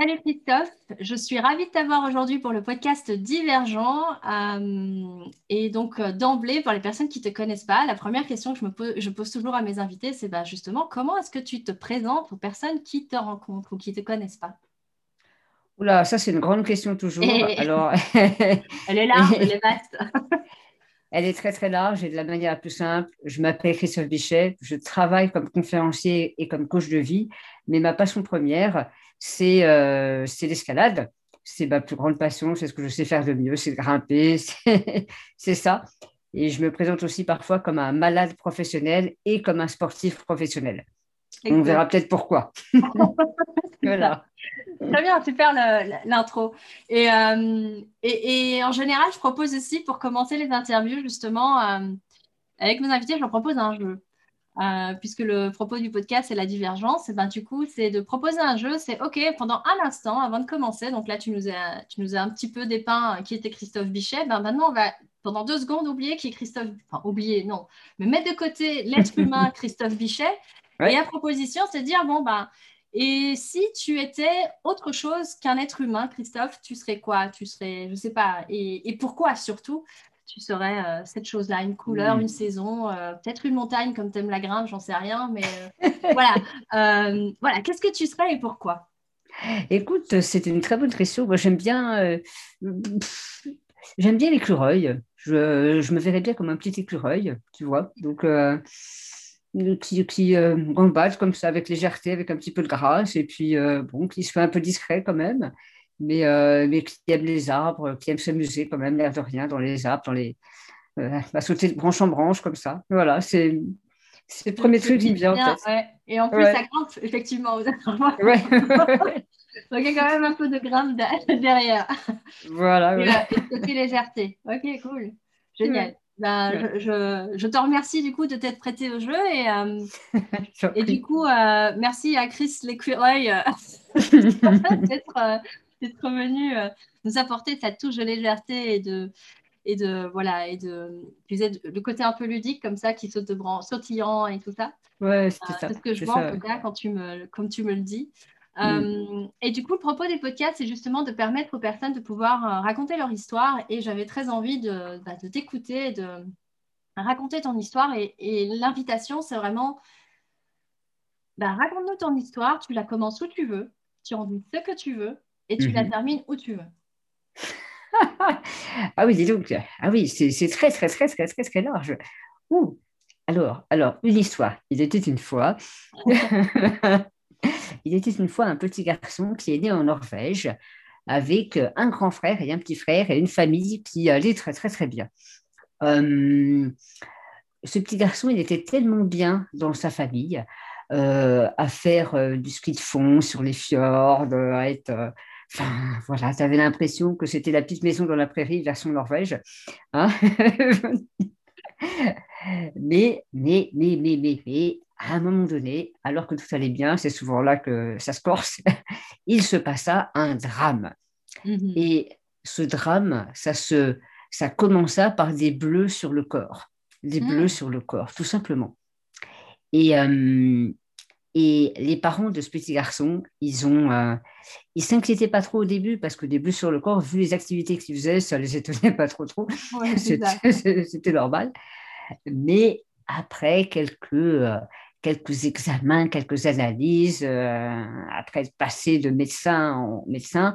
Salut Christophe, je suis ravie de t'avoir aujourd'hui pour le podcast Divergent. Euh, et donc euh, d'emblée, pour les personnes qui ne te connaissent pas, la première question que je, me pose, je pose toujours à mes invités, c'est bah, justement comment est-ce que tu te présentes aux personnes qui te rencontrent ou qui ne te connaissent pas? Oula, ça c'est une grande question toujours. Alors... elle est large, elle est vaste. Elle est très très large et de la manière la plus simple. Je m'appelle Christophe Bichet, je travaille comme conférencier et comme coach de vie, mais ma passion première, c'est euh, l'escalade. C'est ma plus grande passion, c'est ce que je sais faire de mieux, c'est grimper, c'est ça. Et je me présente aussi parfois comme un malade professionnel et comme un sportif professionnel. On verra peut-être pourquoi. voilà. Très bien, super l'intro. Euh, et, et, en général, je propose aussi pour commencer les interviews, justement, euh, avec mes invités, je leur propose un jeu. Euh, puisque le propos du podcast, c'est la divergence, et ben, du coup, c'est de proposer un jeu. C'est OK, pendant un instant, avant de commencer, donc là, tu nous as, tu nous as un petit peu dépeint qui était Christophe Bichet. Ben, maintenant, on va pendant deux secondes oublier qui est Christophe. Enfin, oublier, non, mais mettre de côté l'être humain Christophe Bichet. Et la proposition, c'est de dire bon, ben, et si tu étais autre chose qu'un être humain, Christophe, tu serais quoi? Tu serais, je ne sais pas, et, pourquoi surtout tu serais euh, cette chose-là, une couleur, hmm. une saison, euh, peut-être une montagne comme tu aimes la grimpe, j'en sais rien, mais euh, voilà. voilà, qu'est-ce que tu serais et pourquoi? Écoute, c'est une très bonne question. Moi, j'aime bien, j'aime bien l'écureuil. Je, je, me verrais bien comme un petit écureuil, tu vois. Donc, qui, qui euh, comme ça avec légèreté, avec un petit peu de grâce, et puis euh, bon, qui se fait un peu discret quand même, mais, euh, mais qui aime les arbres, qui aime s'amuser quand même, l'air de rien, dans les arbres, dans les, euh, à sauter de branche en branche comme ça. Voilà, c'est c'est le premier truc qui me vient en tête. Et en plus, ça grimpe, effectivement, aux arbres. Ouais. Donc, il y a quand même un peu de grimpe derrière. Voilà. Et, ouais. légèreté. Ok, cool. Génial. Bah, je, je, te remercie du coup de t'être prêté au jeu et, euh, et du coup, euh, merci à Chris l'écureuil euh, d'être revenu nous apporter sa touche de légèreté et de, et de voilà et de le côté un peu ludique comme ça qui saute de bran sautillant et tout ça. Ouais, c'est ça. C'est ce que je vois en tout cas quand tu me, comme tu me le dis. Mm. Euh, et du coup, le propos des podcasts, c'est justement de permettre aux personnes de pouvoir euh, raconter leur histoire. Et j'avais très envie de, bah, de t'écouter, de raconter ton histoire. Et, l'invitation, c'est vraiment, bah, raconte-nous ton histoire. Tu la commences où tu veux, tu en dis ce que tu veux, et tu la mm-hmm. termines où tu veux. ah oui, dis donc. Ah oui, c'est très, très, très, très, très, très large. Ouh. Alors, alors, une histoire. Il était une fois. Il était une fois un petit garçon qui est né en Norvège avec un grand frère et un petit frère et une famille qui allait très très très bien. Euh, ce petit garçon, il était tellement bien dans sa famille, euh, à faire euh, du ski de fond sur les fjords, à être... Enfin, voilà, tu avais l'impression que c'était la petite maison dans la prairie version Norvège. Hein mais, mais, mais, mais, mais, mais, à un moment donné, alors que tout allait bien, c'est souvent là que ça se corse, il se passa un drame. Mhm. Et ce drame, ça, se, ça commença par des bleus sur le corps, des bleus mhm. sur le corps, tout simplement. Et, euh, et les parents de ce petit garçon, ils ont, euh, ils s'inquiétaient pas trop au début parce des bleus sur le corps, vu les activités qu'ils faisaient, ça les étonnait pas trop trop. C'était normal. Mais après quelques, euh, quelques examens, quelques analyses, euh, après passé de médecin en médecin,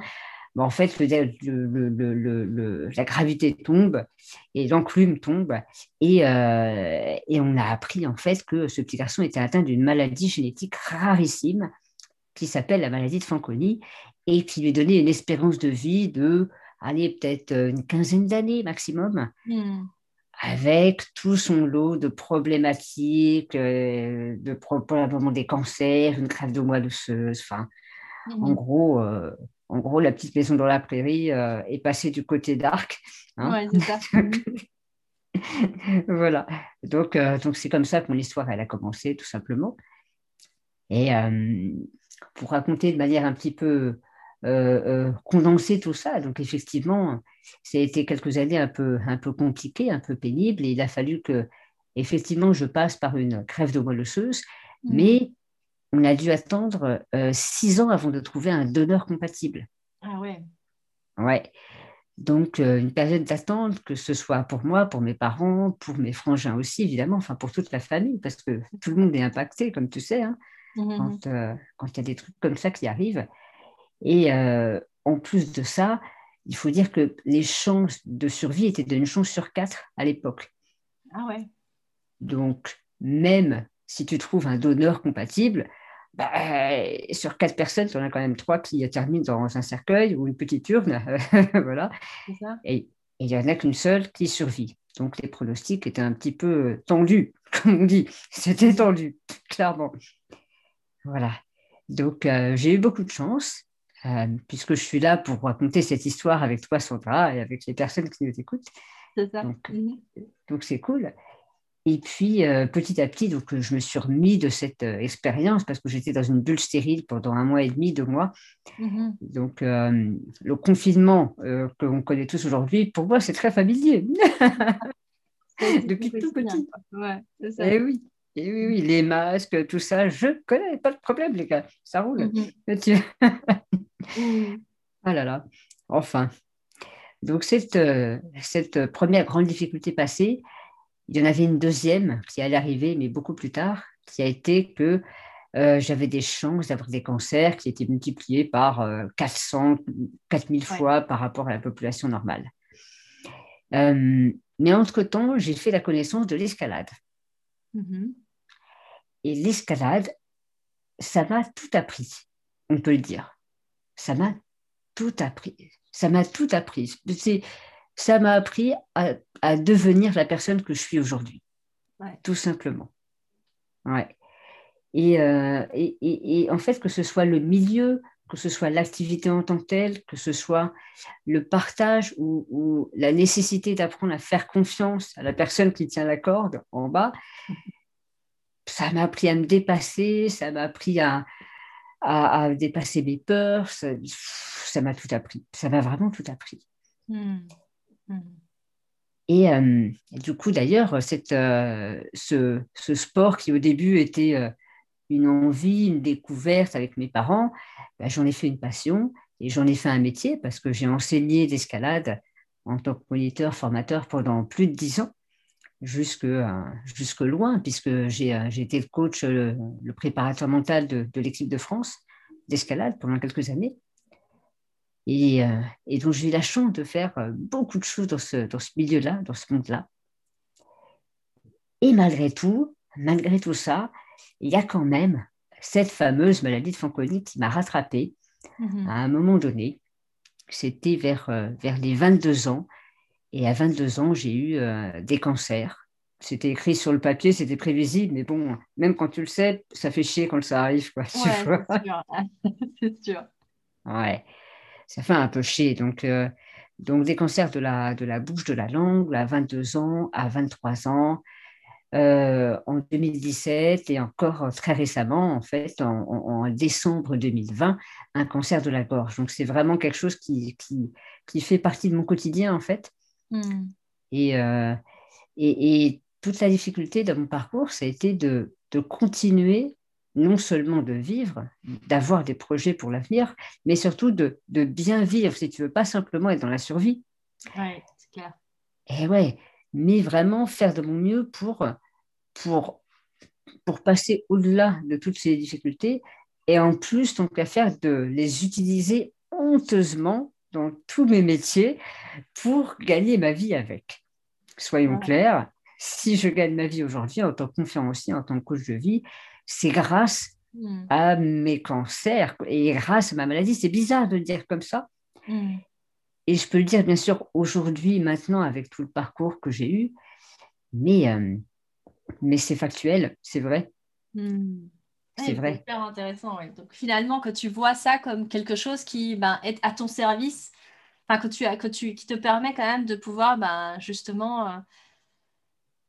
en fait, le, la gravité tombe et l'enclume tombe. Et, euh, et, on a appris en fait que ce petit garçon était atteint d'une maladie génétique rarissime qui s'appelle la maladie de Fanconi et qui lui donnait une espérance de vie de, allez, peut-être une quinzaine d'années maximum. Hmm avec tout son lot de problématiques, euh, de probablement des cancers, une crève de moelle osseuse. Enfin, en mhm. gros, euh, en gros, la petite maison dans la prairie euh, est passée du côté d'Arc. Hein. ça. voilà. Donc, donc c'est comme ça que mon histoire elle a commencé, tout simplement. Et pour raconter de manière un petit peu euh, euh, condenser tout ça. Donc effectivement, ça a été quelques années un peu, un peu compliquées, un peu pénibles, et il a fallu que effectivement je passe par une crève de moelle osseuse, mmh. mais on a dû attendre six ans avant de trouver un donneur compatible. Ah ouais. Ouais. Donc, une période d'attente, que ce soit pour moi, pour mes parents, pour mes frangins aussi, évidemment, enfin pour toute la famille, parce que tout le monde est impacté, comme tu sais, hein, mmh quand il y a des trucs comme ça qui arrivent. Et en plus de ça, il faut dire que les chances de survie étaient d'une chance sur quatre à l'époque. Ah ouais. Donc, même si tu trouves un donneur compatible, bah, sur quatre personnes, tu en as quand même trois qui terminent dans un cercueil ou une petite urne. voilà. Et il n'y en a qu'une seule qui survit. Donc, les pronostics étaient un petit peu tendus, comme on dit. C'était tendu, clairement. Voilà. Donc, euh, j'ai eu beaucoup de chance. Euh, puisque je suis là pour raconter cette histoire avec toi, Sandra, et avec les personnes qui nous écoutent. C'est ça. Mhm. Donc, c'est cool. Et puis, euh, petit à petit, donc, je me suis remis de cette euh, expérience parce que j'étais dans une bulle stérile pendant un mois et demi, deux mois. Mhm. Donc, le confinement que l'on connaît tous aujourd'hui, pour moi, c'est très familier. Depuis tout petit. Ouais, c'est ça. Et eh oui. Et oui, oui, les masques, tout ça, je connais, pas de problème, les gars, ça roule. Mhm. ah là là, enfin. Donc, cette, euh, cette première grande difficulté passée, il y en avait une deuxième qui allait arriver, mais beaucoup plus tard, qui a été que euh, j'avais des chances d'avoir des cancers qui étaient multipliés par 400, euh, 4000 fois par rapport à la population normale. mais entre-temps, j'ai fait la connaissance de l'escalade. Mhm. Et l'escalade, ça m'a tout appris, on peut le dire. Ça m'a tout appris. Ça m'a tout appris. Ça m'a appris à, devenir la personne que je suis aujourd'hui. Tout simplement. Ouais. Euh, et, et, en fait, que ce soit le milieu, que ce soit l'activité en tant que telle, que ce soit le partage ou, ou la nécessité d'apprendre à faire confiance à la personne qui tient la corde en bas, ça m'a appris à me dépasser, ça m'a appris à, à, dépasser mes peurs, ça m'a tout appris, ça m'a vraiment tout appris. Hmm. Et, euh, du coup, d'ailleurs, euh, ce, sport qui au début était euh, une envie, une découverte avec mes parents, bah, j'en ai fait une passion et j'en ai fait un métier parce que j'ai enseigné l'escalade en tant que moniteur, formateur pendant plus de dix ans jusque, euh, jusque loin, puisque j'ai été le coach, le, préparateur mental de, l'équipe de France d'escalade pendant quelques années. Et, et donc, j'ai eu la chance de faire beaucoup de choses dans ce, dans ce milieu-là, dans ce monde-là. Et malgré tout, malgré tout ça, il y a quand même cette fameuse maladie de Fanconi qui m'a rattrapée mm-hmm. à un moment donné. C'était vers, vers les 22 ans. Et à 22 ans, j'ai eu euh, des cancers. C'était écrit sur le papier, c'était prévisible, mais bon, même quand tu le sais, ça fait chier quand ça arrive. Quoi, c'est sûr. Ouais, ça fait un peu chier. Donc, euh, donc des cancers de la, de la bouche, de la langue, à 22 ans, à 23 ans, euh, en 2017 et encore très récemment, en fait, en, décembre 2020, un cancer de la gorge. Donc, c'est vraiment quelque chose qui, qui, qui, fait partie de mon quotidien, en fait. Hmm. Euh, et, et, toute la difficulté de mon parcours, ça a été de, de continuer non seulement de vivre, d'avoir des projets pour l'avenir, mais surtout de, de, bien vivre, si tu veux, pas simplement être dans la survie. Oui, c'est clair. Et ouais, mais vraiment faire de mon mieux pour, pour, pour passer au-delà de toutes ces difficultés et en plus, tant qu'à faire, de les utiliser honteusement dans tous mes métiers pour gagner ma vie avec. Soyons clairs, si je gagne ma vie aujourd'hui en tant que conférencier, en tant que coach de vie, c'est grâce hmm. à mes cancers et grâce à ma maladie. C'est bizarre de le dire comme ça. Hmm. Et je peux le dire bien sûr aujourd'hui, maintenant, avec tout le parcours que j'ai eu, mais, euh, mais c'est factuel, c'est vrai. Hmm. C'est vrai. C'est intéressant. Donc finalement, que tu vois ça comme quelque chose qui ben, est à ton service, enfin, que tu, que tu, qui te permet quand même de pouvoir ben, justement euh,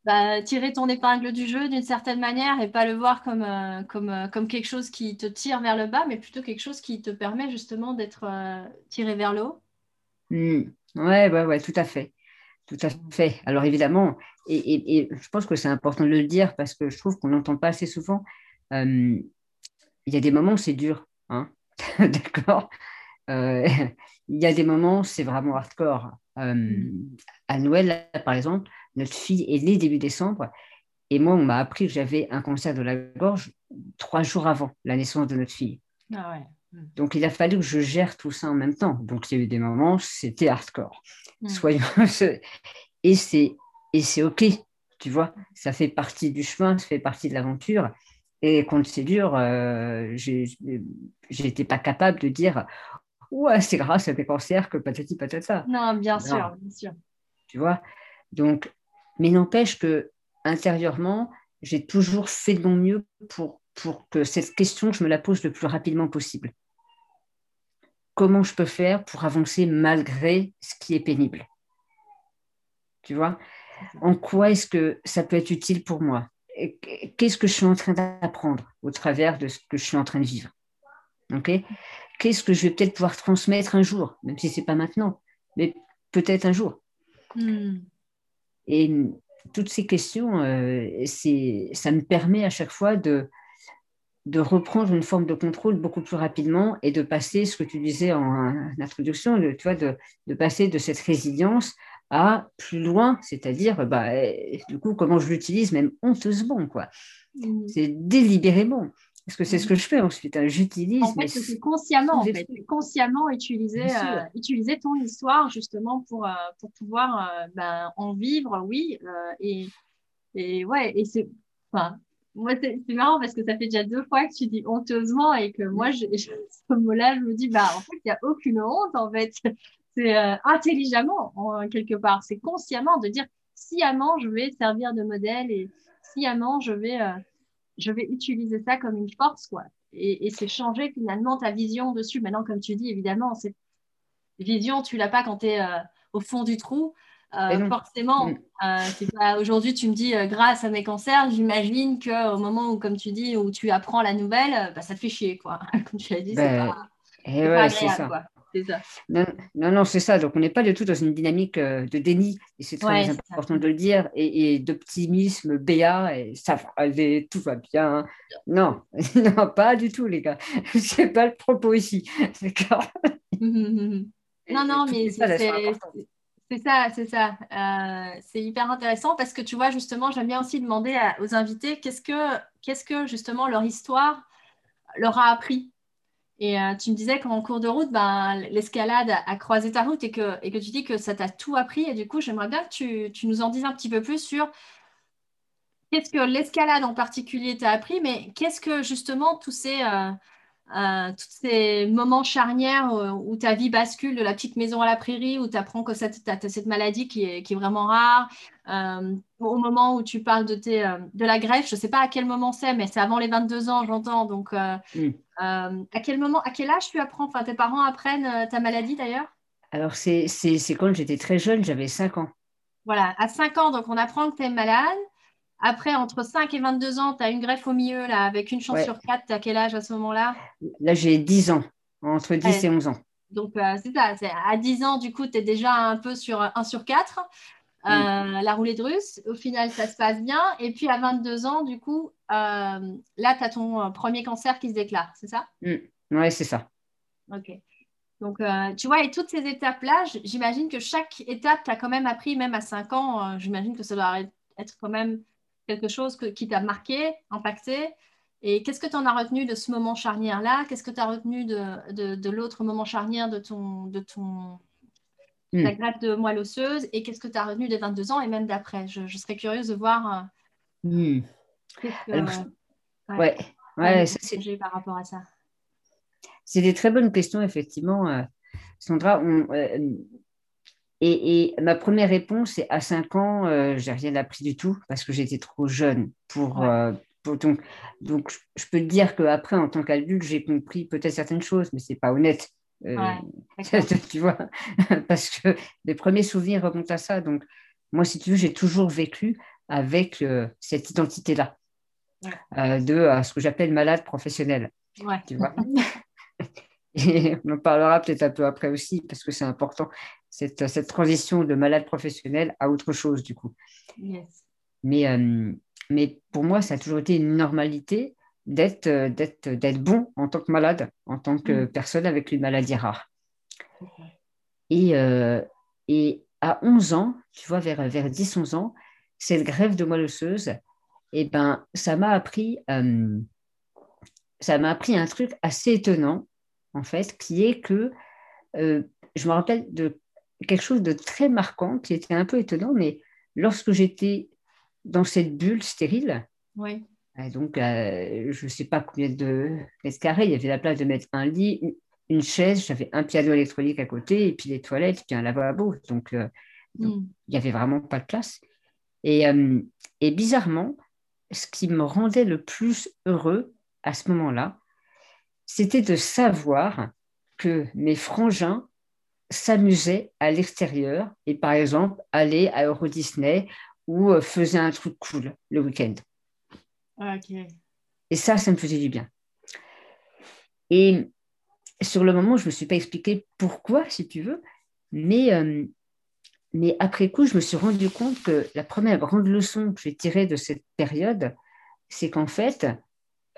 ben, tirer ton épingle du jeu d'une certaine manière et pas le voir comme, euh, comme, euh, comme quelque chose qui te tire vers le bas, mais plutôt quelque chose qui te permet justement d'être tiré vers le haut. Mmh. Ouais, ouais, ouais, tout à fait. Tout à fait. Alors évidemment, et, et je pense que c'est important de le dire parce que je trouve qu'on n'entend pas assez souvent euh, il y a des moments où c'est dur, hein d'accord euh, Il y a des moments où c'est vraiment hardcore. Euh, à Noël, par exemple, notre fille est née début décembre, et moi, on m'a appris que j'avais un cancer de la gorge trois jours avant la naissance de notre fille. Ah mm. Donc, il a fallu que je gère tout ça en même temps. Donc, il y a eu des moments, c'était hardcore. Mm. Soyons... et c'est et c'est OK, tu vois. Ça fait partie du chemin, ça fait partie de l'aventure. Et quand c'est dur, euh, j'étais pas capable de dire Ouais, c'est grâce à tes cancers que patati patata. Non, bien sûr, bien sûr. Tu vois Donc, mais n'empêche que intérieurement, j'ai toujours fait de mon mieux pour, pour que cette question, je me la pose le plus rapidement possible. Comment je peux faire pour avancer malgré ce qui est pénible? Tu vois? En quoi est-ce que ça peut être utile pour moi? Qu'est-ce que je suis en train d'apprendre au travers de ce que je suis en train de vivre? Qu'est-ce que je vais peut-être pouvoir transmettre un jour, même si ce n'est pas maintenant, mais peut-être un jour? Hmm. Et toutes ces questions, euh, ça me permet à chaque fois de, de reprendre une forme de contrôle beaucoup plus rapidement et de passer, ce que tu disais en, introduction, tu vois, de, de, passer de cette résilience à plus loin, c'est-à-dire, bah, du coup, comment je l'utilise, même honteusement, quoi. Mmh. C'est délibérément. Parce que c'est ce que je fais ensuite. Hein. J'utilise. En fait, c'est consciemment, en fait. consciemment utiliser, euh, utiliser ton histoire justement pour, euh, pour pouvoir euh, ben, en vivre, oui. et, et ouais, et c'est. Enfin, moi, c'est marrant parce que ça fait déjà deux fois que tu dis honteusement et que moi, je, ce mot-là, je me dis, bah, en fait, il n'y a aucune honte, en fait. C'est intelligemment, en, quelque part. C'est consciemment de dire, sciemment, je vais servir de modèle et sciemment, je vais je vais utiliser ça comme une force, quoi. Et, c'est changer finalement ta vision dessus. Maintenant, comme tu dis, évidemment, cette vision, tu l'as pas quand tu es euh, au fond du trou. Euh, forcément, mm. euh, aujourd'hui, tu me dis grâce à mes cancers, j'imagine qu'au moment où, comme tu dis, où tu apprends la nouvelle, bah, ça te fait chier, quoi. comme tu l'as dit, c'est ben, pas, eh ouais, agréable, quoi. Non, non, c'est ça. Donc, on n'est pas du tout dans une dynamique euh, de déni, et c'est très important de le dire, et, d'optimisme béat, et ça va aller, tout va bien. Non, non, pas du tout, les gars. C'est pas le propos ici. D'accord Non, non, mais c'est ça, c'est ça. Euh, c'est hyper intéressant parce que tu vois, justement, j'aime bien aussi demander aux invités qu'est-ce que, qu'est-ce que, justement, leur histoire leur a appris et euh, tu me disais qu'en cours de route, ben, l'escalade a croisé ta route et que, tu dis que ça t'a tout appris. Et du coup, j'aimerais bien que tu, tu, nous en dises un petit peu plus sur qu'est-ce que l'escalade en particulier t'a appris, mais qu'est-ce que justement tous ces, euh, euh, tous ces moments charnières où, ta vie bascule de la petite maison à la prairie, où tu apprends que tu as cette maladie qui est, qui est vraiment rare, au moment où tu parles de, tes, de la greffe, je ne sais pas à quel moment c'est, mais c'est avant les 22 ans, j'entends. Donc, mm. Euh, à quel moment, à quel âge tu apprends? Enfin, tes parents apprennent euh, ta maladie d'ailleurs? Alors, c'est quand j'étais très jeune, j'avais 5 ans. Voilà, à 5 ans, donc on apprend que tu es malade. Après, entre 5 et 22 ans, tu as une greffe au milieu, là, avec une chance sur 4. Tu as quel âge à ce moment-là? Là, j'ai 10 ans, entre 10 et 11 ans. Donc, euh, c'est ça. À 10 ans, du coup, tu es déjà un peu sur 1 sur 4. Euh, la roulette russe. Au final, ça se passe bien. Et puis à 22 ans, du coup, euh, là, tu as ton premier cancer qui se déclare, c'est ça? Mm. Oui, c'est ça. Ok. Donc, tu vois, et toutes ces étapes-là, j'imagine que chaque étape, tu as quand même appris, même à 5 ans, j'imagine que ça doit être quand même quelque chose qui t'a marqué, impacté. Et qu'est-ce que tu en as retenu de ce moment charnière-là? Qu'est-ce que tu as retenu de, de, de l'autre moment charnière de ton, de ton hmm. greffe de moelle osseuse? Et qu'est-ce que tu as retenu des 22 ans et même d'après? Je, serais curieuse de voir. Euh, hmm. ouais, ouais, c'est par rapport à ça? C'est des très bonnes questions, effectivement, euh, Sandra. Euh, et, et, ma première réponse, c'est à 5 ans, euh, j'ai rien appris du tout parce que j'étais trop jeune pour. pour donc, donc, je peux te dire qu'après, en tant qu'adulte, j'ai compris peut-être certaines choses, mais c'est pas honnête. Euh, tu vois, parce que les premiers souvenirs remontent à ça. Donc, moi, si tu veux, j'ai toujours vécu avec euh, cette identité-là, euh, de ce que j'appelle malade professionnel. Tu vois Et on en parlera peut-être un peu après aussi, parce que c'est important, cette, cette, transition de malade professionnel à autre chose, du coup. Mais, mais pour moi, ça a toujours été une normalité d'être, d'être, d'être bon en tant que malade, en tant que mm. personne avec une maladie rare. Et, et à 11 ans, tu vois, vers, vers 10-11 ans, cette grève de moelle osseuse, eh ben, ça m'a appris, ça m'a appris un truc assez étonnant, en fait, qui est que je me rappelle de quelque chose de très marquant qui était un peu étonnant, mais lorsque j'étais dans cette bulle stérile, oui. donc euh, je ne sais pas combien de mètres carrés, il y avait la place de mettre un lit, une, chaise, j'avais un piano électronique à côté, et puis les toilettes, puis un lavabo. Donc, euh, hmm. il n'y avait vraiment pas de place. Et, euh, et bizarrement, ce qui me rendait le plus heureux à ce moment-là, c'était de savoir que mes frangins s'amusaient à l'extérieur et par exemple aller à Euro Disney ou euh, faisaient un truc cool le week-end. Et ça, ça me faisait du bien. Et sur le moment, je ne me suis pas expliqué pourquoi, si tu veux, mais, euh, mais après coup, je me suis rendu compte que la première grande leçon que j'ai tirée de cette période, c'est qu'en fait,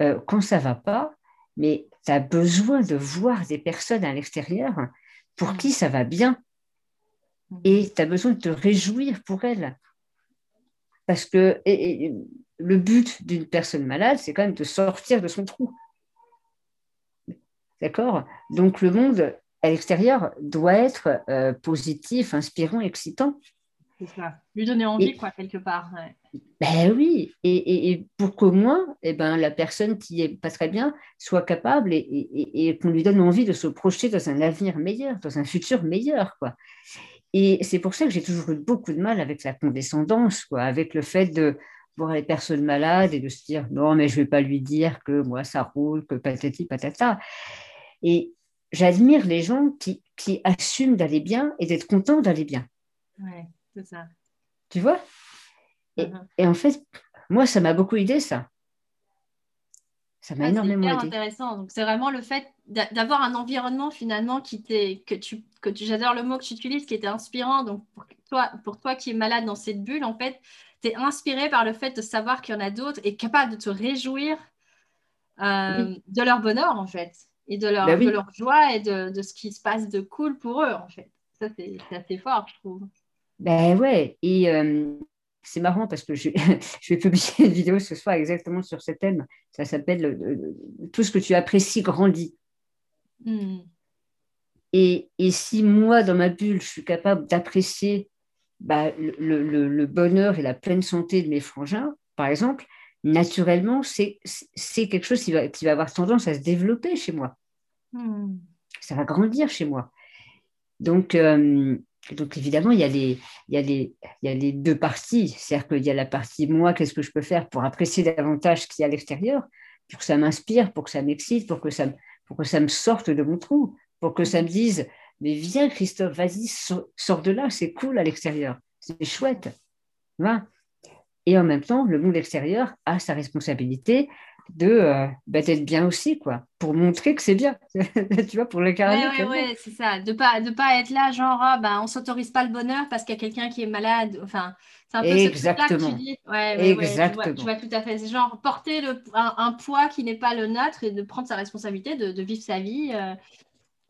euh, quand ça ne va pas, mais tu as besoin de voir des personnes à l'extérieur pour qui ça va bien. Et tu as besoin de te réjouir pour elles. Parce que le but d'une personne malade, c'est quand même de sortir de son trou. D'accord? Donc le monde à l'extérieur doit être euh, positif, inspirant, excitant. C'est ça. Lui donner envie, quoi, quelque part. Ben oui. Et, pour qu'au moins, eh ben, la personne qui est pas très bien soit capable et, qu'on lui donne envie de se projeter dans un avenir meilleur, dans un futur meilleur, quoi. Et c'est pour ça que j'ai toujours eu beaucoup de mal avec la condescendance, quoi, avec le fait de voir les personnes malades et de se dire non, mais je vais pas lui dire que moi ça roule, que patati patata. Et j'admire les gens qui, qui assument d'aller bien et d'être contents d'aller bien. Ouais ça. Tu vois? Uh-huh. et, en fait, moi, ça m'a beaucoup aidé, ça. Ça m'a ah, énormément aidé. C'est intéressant. Donc, c'est vraiment le fait d'avoir un environnement finalement qui t'est, que tu, que tu, j'adore le mot que tu utilises, qui était inspirant. Donc, pour toi, pour toi qui es malade dans cette bulle, en fait, tu es inspiré par le fait de savoir qu'il y en a d'autres et capable de te réjouir euh, de leur bonheur, en fait, et de leur, bah de leur joie et de, de, ce qui se passe de cool pour eux, en fait. Ça, c'est assez fort, je trouve. Ben ouais, et euh, c'est marrant parce que je, je, vais publier une vidéo ce soir exactement sur ce thème. Ça s'appelle Tout ce que tu apprécies grandit. Hmm. Et, et, si moi, dans ma bulle, je suis capable d'apprécier bah, le, le, le, bonheur et la pleine santé de mes frangins, par exemple, naturellement, c'est quelque chose qui va, qui va avoir tendance à se développer chez moi. Hmm. Ça va grandir chez moi. Donc, euh, donc évidemment, il y, a les, il, y a les, il y a les deux parties. C'est-à-dire qu'il y a la partie moi, qu'est-ce que je peux faire pour apprécier davantage ce qu'il y a à l'extérieur, pour que ça m'inspire, pour que ça m'excite, pour, que ça, pour que ça me sorte de mon trou, pour que ça me dise, mais viens Christophe, vas-y, sors de là, c'est cool à l'extérieur, c'est chouette. Et en même temps, le monde extérieur a sa responsabilité de euh, bah, d'être bien aussi quoi. Pour montrer que c'est bien. Tu vois pour le carré oui, oui, ouais, c'est ça. De pas de pas être là genre ah, ben on s'autorise pas le bonheur parce qu'il y a quelqu'un qui est malade. Enfin c'est un peu Exactement. ce que tu dis. Ouais, Exactement. Tu, vois, tout à fait. C'est genre porter le, un, poids qui n'est pas le nôtre et de prendre sa responsabilité de, de vivre sa vie euh,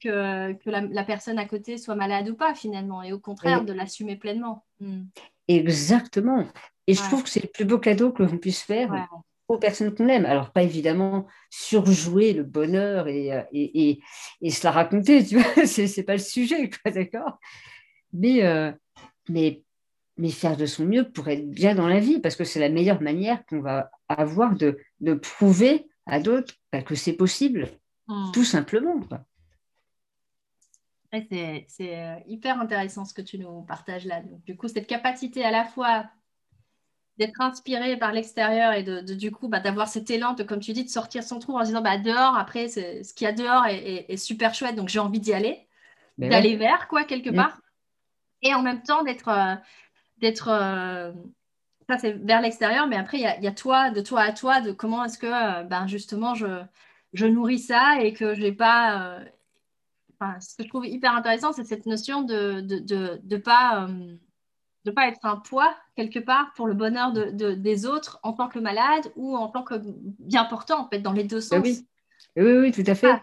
que, que la, personne à côté soit malade ou pas finalement. Et au contraire de l'assumer pleinement. Hmm. Exactement. Et je trouve que c'est le plus beau cadeau que l'on puisse faire aux personnes qu'on aime. Alors, pas évidemment surjouer le bonheur et, euh, et, et, se la raconter, tu vois, c'est pas le sujet, d'accord? Mais, euh, mais, mais faire de son mieux pour être bien dans la vie, parce que c'est la meilleure manière qu'on va avoir de, de prouver à d'autres bah, que c'est possible, hmm. tout simplement. Quoi. C'est euh, hyper intéressant ce que tu nous partages là. du coup, cette capacité à la fois d'être inspiré par l'extérieur et de, du coup bah, d'avoir cet élan de, comme tu dis, de sortir son trou en disant bah, dehors, après, ce qu'il y a dehors est, super chouette, donc j'ai envie d'y aller, d'aller vers, quoi, quelque part. Et en même temps, d'être. Euh, d'être euh, ça, c'est vers l'extérieur, mais après, il y, y a, toi, de toi à toi, de comment est-ce que, euh, ben, justement, je, je nourris ça et que je n'ai pas. Enfin, ce que je trouve hyper intéressant, c'est cette notion de ne de, de, de pas de pas être un poids quelque part pour le bonheur de, des autres en tant que malade ou en tant que bien portant, en fait, dans les deux sens. Oui, oui, oui, tout à fait. Ah.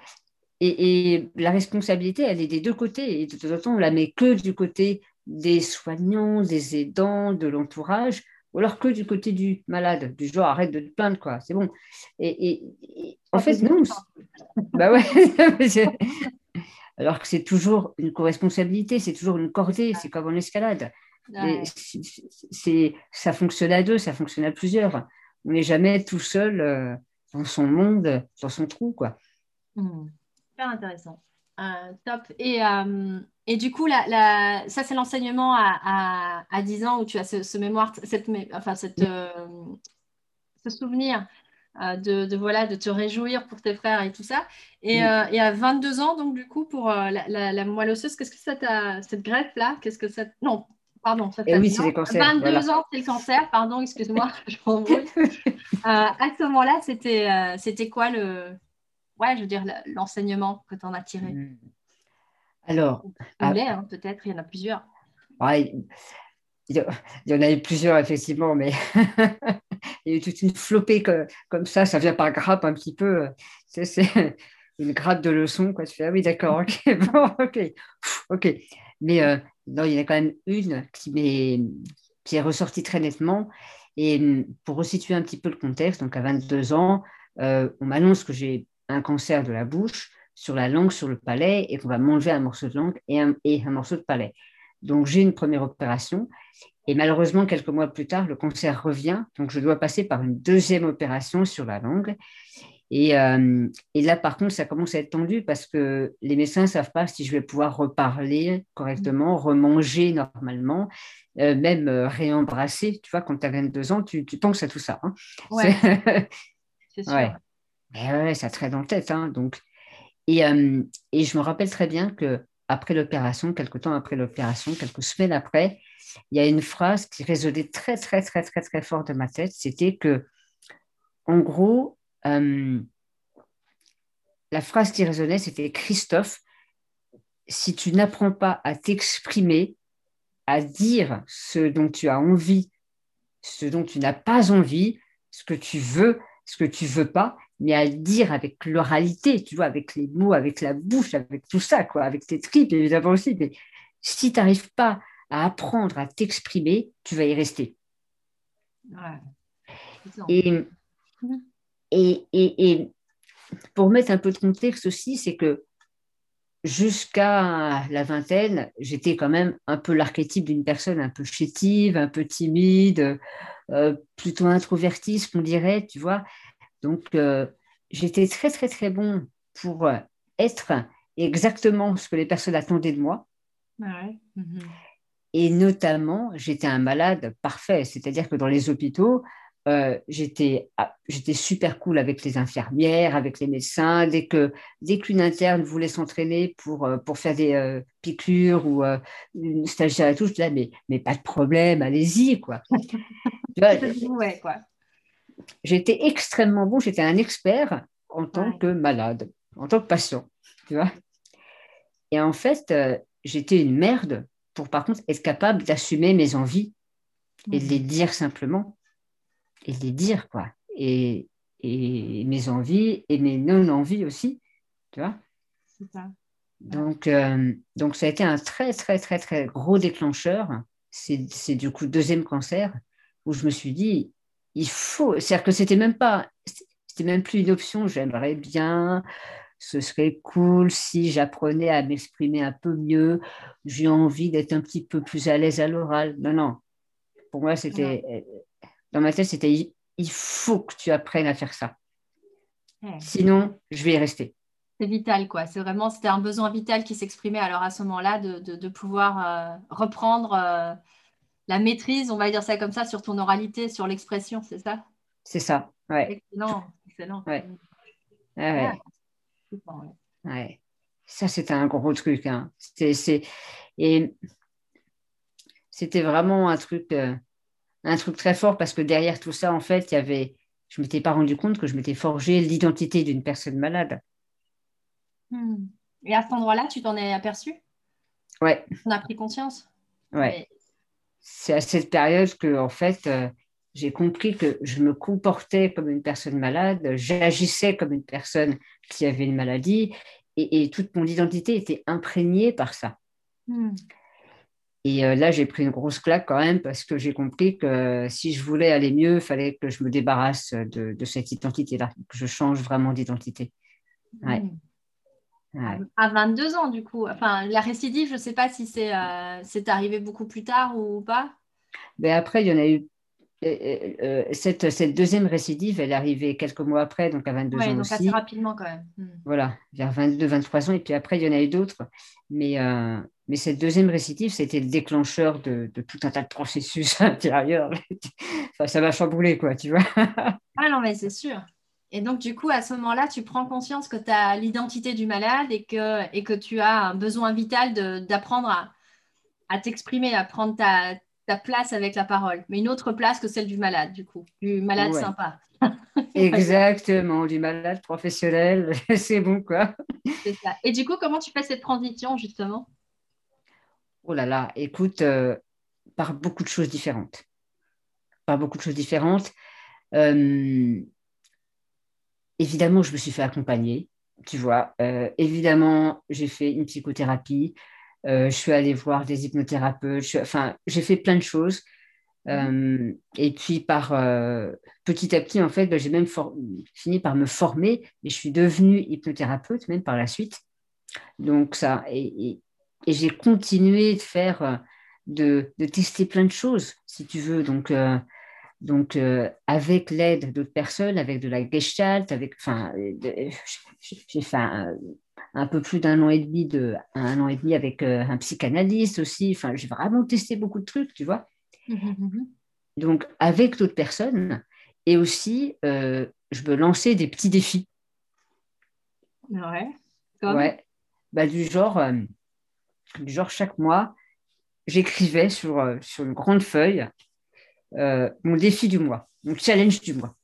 Et, la responsabilité, elle est des deux côtés. Et de toute façon, on la met que du côté des soignants, des aidants, de l'entourage, ou alors que du côté du malade, du genre arrête de te plaindre, quoi, c'est bon. Et, en fait, non. bah ouais. alors que c'est toujours une co-responsabilité, c'est toujours une cordée, c'est comme en escalade. C'est, ça fonctionne à deux, ça fonctionne à plusieurs. On n'est jamais tout seul euh, dans son monde, dans son trou, quoi. Hmm. Super intéressant. Euh, top. Et, euh, et, du coup, la, ça, c'est l'enseignement à, à, 10 ans où tu as ce, mémoire, cette, enfin, cette, ce souvenir de, de, voilà, de te réjouir pour tes frères et tout ça. Et, et à 22 ans, donc, du coup, pour la, la, moelle osseuse, qu'est-ce que ça t'a, cette greffe-là, qu'est-ce que ça. Non, pardon, ça eh oui, c'est les cancers. 22 ans, c'est le cancer, pardon, excuse-moi, je euh, à ce moment-là, c'était, euh, c'était quoi le, ouais, je veux dire, l'enseignement que tu en as tiré? Hmm. Alors, ah, hein, peut-être, il y en a plusieurs. Ouais, il y en a eu plusieurs, effectivement, mais il y a eu toute une flopée comme ça, ça vient par grappe un petit peu. C'est une grappe de leçons, quoi. Tu fais, ah oui, d'accord, ok, bon, ok, ok. Mais euh, non, il y en a quand même une qui, qui est ressortie très nettement. Et hum, pour resituer un petit peu le contexte, donc à 22 ans, euh, on m'annonce que j'ai un cancer de la bouche, sur la langue, sur le palais, et qu'on va manger un morceau de langue et un, et un morceau de palais. Donc j'ai une première opération, et malheureusement, quelques mois plus tard, le cancer revient, donc je dois passer par une deuxième opération sur la langue. Euh, et, là, par contre, ça commence à être tendu parce que les médecins ne savent pas si je vais pouvoir reparler correctement, remanger normalement, euh, même euh, réembrasser. Tu vois, quand tu as 22 ans, tu, tu penses à tout ça. Hein. Ouais. C'est sûr. Ouais. ouais. ça traîne en tête. Hein, donc. Et, et, je me rappelle très bien que après l'opération, quelques temps après l'opération, quelques semaines après, il y a une phrase qui résonnait très, très, très, très, très fort de ma tête. C'était que, en gros, euh, la phrase qui résonnait, c'était Christophe, si tu n'apprends pas à t'exprimer, à dire ce dont tu as envie, ce dont tu n'as pas envie, ce que tu veux, ce que tu veux pas, mais à le dire avec l'oralité, tu vois, avec les mots, avec la bouche, avec tout ça, quoi, avec tes tripes évidemment aussi. Mais si tu n'arrives pas à apprendre à t'exprimer, tu vas y rester. Et, Et, pour mettre un peu de contexte aussi, c'est que jusqu'à la vingtaine, j'étais quand même un peu l'archétype d'une personne un peu chétive, un peu timide, euh, plutôt introvertie, ce qu'on dirait, tu vois. Donc, euh, j'étais très, très, très bon pour être exactement ce que les personnes attendaient de moi. Mhm. Et notamment, j'étais un malade parfait, c'est-à-dire que dans les hôpitaux, euh, j'étais ah, j'étais super cool avec les infirmières, avec les médecins. Dès que dès qu'une interne voulait s'entraîner pour euh, pour faire des euh, piqûres ou une stagiaire et tout, je disais mais mais pas de problème, allez-y quoi. ouais, quoi. J'étais extrêmement bon, j'étais un expert en tant que malade, en tant que patient, tu vois. Et en fait, j'étais une merde pour par contre être capable d'assumer mes envies et de les dire simplement et les dire, quoi. Et, et mes envies et mes non-envies aussi, tu vois. C'est ça. Donc, euh, donc, ça a été un très, très, très, très gros déclencheur. C'est du coup deuxième cancer où je me suis dit, il faut, c'est-à-dire que c'était même pas, c'était même plus une option, j'aimerais bien, ce serait cool si j'apprenais à m'exprimer un peu mieux, j'ai envie d'être un petit peu plus à l'aise à l'oral. Non, non, pour moi, c'était dans ma tête, c'était il faut que tu apprennes à faire ça. Sinon, je vais y rester. C'est vital, quoi. C'est vraiment, c'était un besoin vital qui s'exprimait alors à ce moment-là de, pouvoir euh, reprendre euh, la maîtrise, on va dire ça comme ça, sur ton oralité, sur l'expression, c'est ça? C'est ça, ouais. Excellent, excellent. Ouais. ouais. ouais. Ça, c'était un gros truc. Hein. Et c'était vraiment un truc. Euh, un truc très fort parce que derrière tout ça, en fait, il y avait, je ne m'étais pas rendu compte que je m'étais forgé l'identité d'une personne malade. Hmm. Et à cet endroit-là, tu t'en es aperçu? Ouais. On a pris conscience? Ouais. c'est à cette période que, en fait, euh, j'ai compris que je me comportais comme une personne malade, j'agissais comme une personne qui avait une maladie, et, toute mon identité était imprégnée par ça. Hmm. Et euh, là, j'ai pris une grosse claque quand même parce que j'ai compris que si je voulais aller mieux, il fallait que je me débarrasse de, cette identité-là, que je change vraiment d'identité. Ouais. Hmm. À 22 ans, du coup. Enfin, la récidive, je ne sais pas si euh, c'est arrivé beaucoup plus tard ou pas. Mais ben, après, il y en a eu. Euh, euh, cette, cette, deuxième récidive, elle est arrivée quelques mois après, donc à 22 ans. donc assez rapidement quand même. Hmm. Voilà, vers 22-23 ans. Et puis après, il y en a eu d'autres. Mais, mais cette deuxième récidive, c'était le déclencheur de, de, tout un tas de processus intérieurs. enfin, ça va chambouler, quoi, tu vois. ah non, mais c'est sûr. Et donc, du coup, à ce moment-là, tu prends conscience que tu as l'identité du malade et que, et que tu as un besoin vital d'apprendre à, à t'exprimer, à prendre ta, ta, place avec la parole. Mais une autre place que celle du malade, du coup, du malade sympa. Exactement, du malade professionnel, c'est bon, quoi. C'est ça. Et du coup, comment tu fais cette transition, justement? Oh là là, écoute, euh, par beaucoup de choses différentes. Par beaucoup de choses différentes. Euh, évidemment, je me suis fait accompagner, tu vois. Euh, évidemment, j'ai fait une psychothérapie. Euh, je suis allée voir des hypnothérapeutes. enfin, j'ai fait plein de choses. Euh, et puis, par petit à petit, en fait, ben, j'ai même fini par me former et je suis devenue hypnothérapeute même par la suite. Donc, ça, et, j'ai continué de faire, de, de, tester plein de choses, si tu veux. Donc, donc, euh, avec l'aide d'autres personnes, avec de la gestalt, avec, enfin, j'ai fait un, peu plus d'un an et demi de, un an et demi avec euh, un psychanalyste aussi. Enfin, j'ai vraiment testé beaucoup de trucs, tu vois. Mmh, mmh. Donc, avec d'autres personnes, et aussi, euh, je me lançais des petits défis. Ouais. ouais. Bah, du genre, du genre chaque mois, j'écrivais sur, sur une grande feuille euh, mon défi du mois, mon challenge du mois.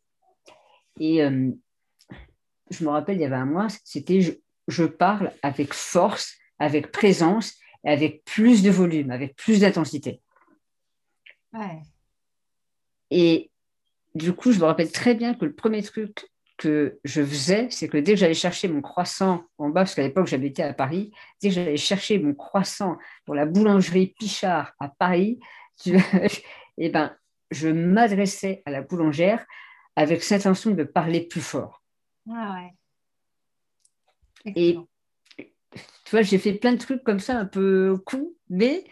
Et euh, je me rappelle, il y avait un mois, c'était je, parle avec force, avec présence, et avec plus de volume, avec plus d'intensité. Et du coup, je me rappelle très bien que le premier truc que je faisais, c'est que dès que j'allais chercher mon croissant en bas, parce qu'à l'époque j'habitais à Paris, dès que j'allais chercher mon croissant pour la boulangerie Pichard à Paris, eh ben, je m'adressais à la boulangère avec cette intention de parler plus fort. Ah ouais. Et tu vois, j'ai fait plein de trucs comme ça, un peu cool, mais,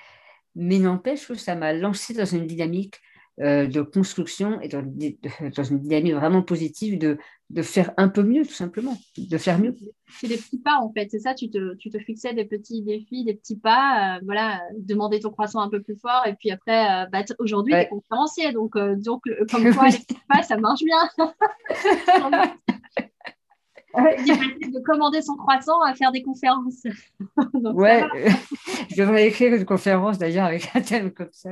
mais n'empêche que ça m'a lancé dans une dynamique euh, de construction et dans, une dynamique vraiment positive de, de, faire un peu mieux, tout simplement, de faire mieux. C'est des petits pas, en fait, c'est ça, tu te, tu te, fixais des petits défis, des petits pas, euh, voilà, demander ton croissant un peu plus fort, et puis après, euh, bah, aujourd'hui, tu es conférencier, donc, donc comme quoi, les petits pas, ça marche bien. de commander son croissant à faire des conférences. ouais, je devrais écrire une conférence d'ailleurs avec un thème comme ça.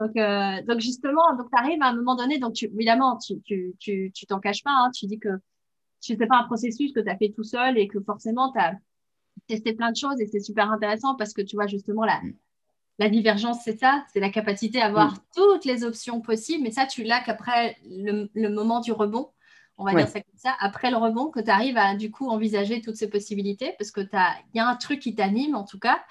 donc, euh, donc, justement, tu arrives à un moment donné, donc tu, évidemment, tu tu, tu, tu t'en caches pas, hein, tu dis que ce n'est pas un processus que tu as fait tout seul et que forcément tu as testé plein de choses et c'est super intéressant parce que tu vois justement la, la divergence, c'est ça, c'est la capacité à avoir toutes les options possibles, mais ça, tu l'as qu'après le, le moment du rebond on va dire ça comme ça, après le rebond, que tu arrives à du coup envisager toutes ces possibilités, parce qu'il y a un truc qui t'anime en tout cas.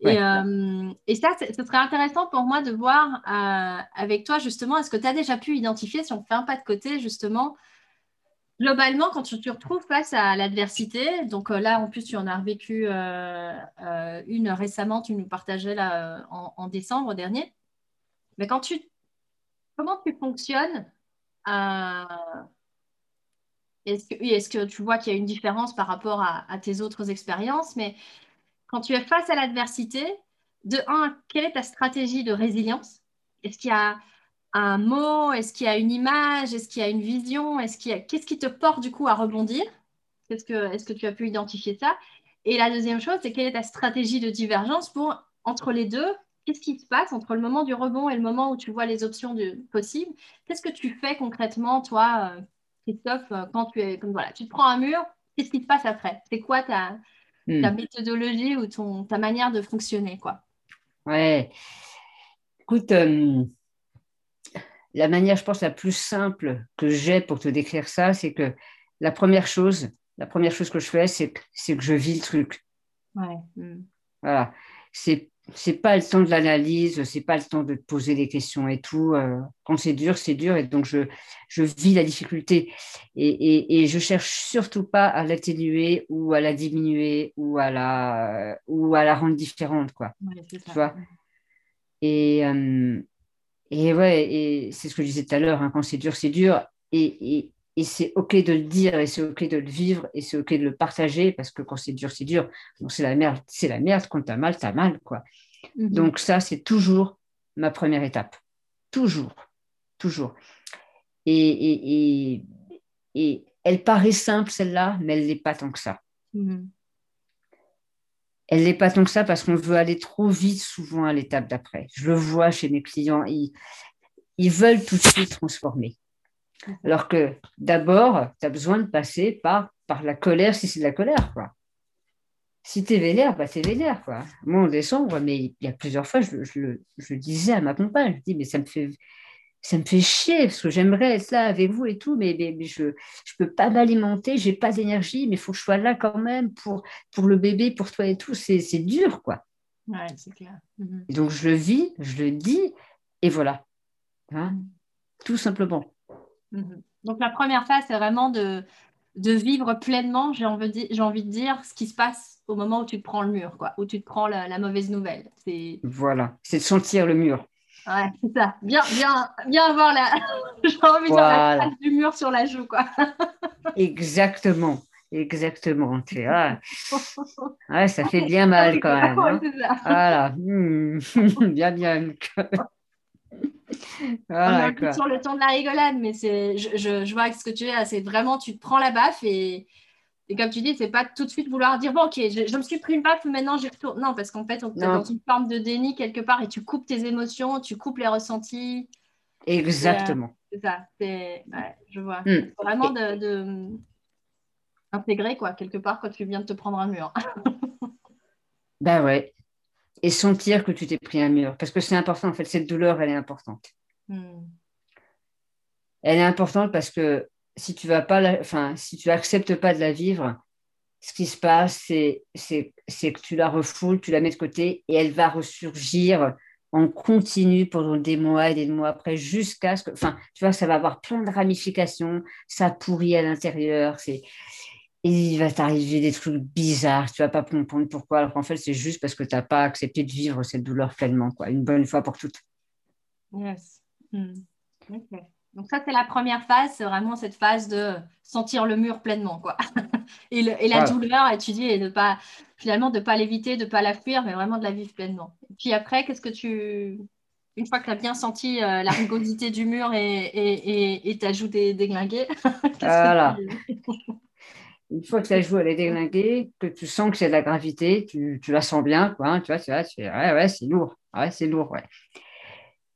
Et, euh, ça, ce serait intéressant pour moi de voir euh, avec toi justement, est-ce que tu as déjà pu identifier, si on fait un pas de côté justement, globalement, quand tu te retrouves face à l'adversité, donc euh, là en plus tu en as revécu une récemment, tu nous partageais là en, décembre dernier, mais quand tu, comment tu fonctionnes est-ce que, tu vois qu'il y a une différence par rapport à, tes autres expériences? Mais quand tu es face à l'adversité, de un, quelle est ta stratégie de résilience? Est-ce qu'il y a un mot? Est-ce qu'il y a une image? Est-ce qu'il y a une vision? Est-ce. Qu'est-ce qui te porte du coup à rebondir? Est-ce que, est-ce que tu as pu identifier ça? Et la deuxième chose, c'est quelle est ta stratégie de divergence pour, entre les deux, qu'est-ce qui se passe entre le moment du rebond et le moment où tu vois les options possibles? Qu'est-ce que tu fais concrètement, toi, euh, Christophe, euh, quand tu es comme voilà, tu te prends un mur, qu'est-ce qui se passe après? C'est quoi ta, hmm. ta, méthodologie ou ton, ta manière de fonctionner quoi? Ouais. Écoute, euh, la manière, je pense, la plus simple que j'ai pour te décrire ça, c'est que la première chose, la première chose que je fais, c'est que, que je vis le truc. Ouais. Hmm. Voilà. C'est c'est pas le temps de l'analyse, c'est pas le temps de te poser des questions et tout. Euh, quand c'est dur, c'est dur et donc je, je vis la difficulté et, et, et je cherche surtout pas à l'atténuer ou à la diminuer ou à la ou à la rendre différente quoi. tu vois? Et euh, et ouais et c'est ce que je disais tout à l'heure. Hein, quand c'est dur, c'est dur et, et, et c'est OK de le dire et c'est OK de le vivre et c'est OK de le partager parce que quand c'est dur, c'est dur. Donc c'est la merde, c'est la merde. Quand t'as mal, t'as mal, quoi. Mhm. Donc ça, c'est toujours ma première étape. Toujours, toujours. Et, et, et, et elle paraît simple, celle-là, mais elle n'est pas tant que ça. Mhm. Elle n'est pas tant que ça parce qu'on veut aller trop vite souvent à l'étape d'après. Je le vois chez mes clients, ils, ils veulent tout de suite transformer. Alors que d'abord, tu as besoin de passer par, par la colère, si c'est de la colère. Quoi. Si tu es vénère, bah, tu es vénère. Quoi. Moi, en décembre, mais il y a plusieurs fois, je, je, je disais à ma compagne, je dis, mais ça me fait, ça me fait chier, parce que j'aimerais être là avec vous et tout, mais, mais, je ne peux pas m'alimenter, j'ai pas d'énergie, mais il faut que je sois là quand même pour, pour le bébé, pour toi et tout. C'est dur, quoi. Ouais, c'est clair. Mhm. Donc, je le vis, je le dis, et voilà. Hein mhm. Tout simplement. Mhm. Donc la première phase, c'est vraiment de, de vivre pleinement, j'ai envie, de dire, ce qui se passe au moment où tu te prends le mur, quoi, où tu te prends la, mauvaise nouvelle. Voilà, c'est de sentir le mur. Ouais, c'est ça. Bien, bien, bien avoir la, j'ai envie de la du mur sur la joue, quoi. Exactement. Exactement. Vois. Ouais, ça fait bien mal quand même. Hein. Voilà. Hmm. bien, bien. Voilà, on est sur le temps de la rigolade, mais c'est, je, je, vois ce que tu veux, c'est vraiment, tu te prends la baffe et, et comme tu dis, c'est pas tout de suite vouloir dire, bon, ok, je, me suis pris une baffe, maintenant j'y retourne. Non, parce qu'en fait, on est dans une forme de déni quelque part et tu coupes tes émotions, tu coupes les ressentis. Exactement. C'est ça, c'est, je vois. Hmm. Vraiment de, de, intégrer, quoi, quelque part, quand tu viens de te prendre un mur. ben ouais, et sentir que tu t'es pris un mur. Parce que c'est important, en fait, cette douleur, elle est importante. Hmm. Elle est importante parce que si tu vas pas, enfin, si tu acceptes pas de la vivre, ce qui se passe, c'est, que tu la refoules, tu la mets de côté et elle va ressurgir en continu pendant des mois et des mois après, jusqu'à ce que, enfin, tu vois, ça va avoir plein de ramifications, ça pourrit à l'intérieur, c'est, il va t'arriver des trucs bizarres, tu vas pas comprendre pourquoi, alors qu'en fait, c'est juste parce que tu n'as pas accepté de vivre cette douleur pleinement, quoi, une bonne fois pour toutes. Yes. Hmm. Donc ça, c'est la première phase, c'est vraiment cette phase de sentir le mur pleinement, quoi. et, la douleur, et tu dis, et de pas, finalement, de ne pas l'éviter, de ne pas la fuir, mais vraiment de la vivre pleinement. Et puis après, qu'est-ce que tu... Une fois que tu as bien senti euh, la rigosité du mur et tu as des déglingué, voilà. Une fois que ta joue elle est déglinguée, que tu sens que c'est de la gravité, tu, la sens bien, quoi, hein, tu vois, tu, vois, tu fais, ouais, ouais, c'est lourd, ouais, c'est lourd, ouais.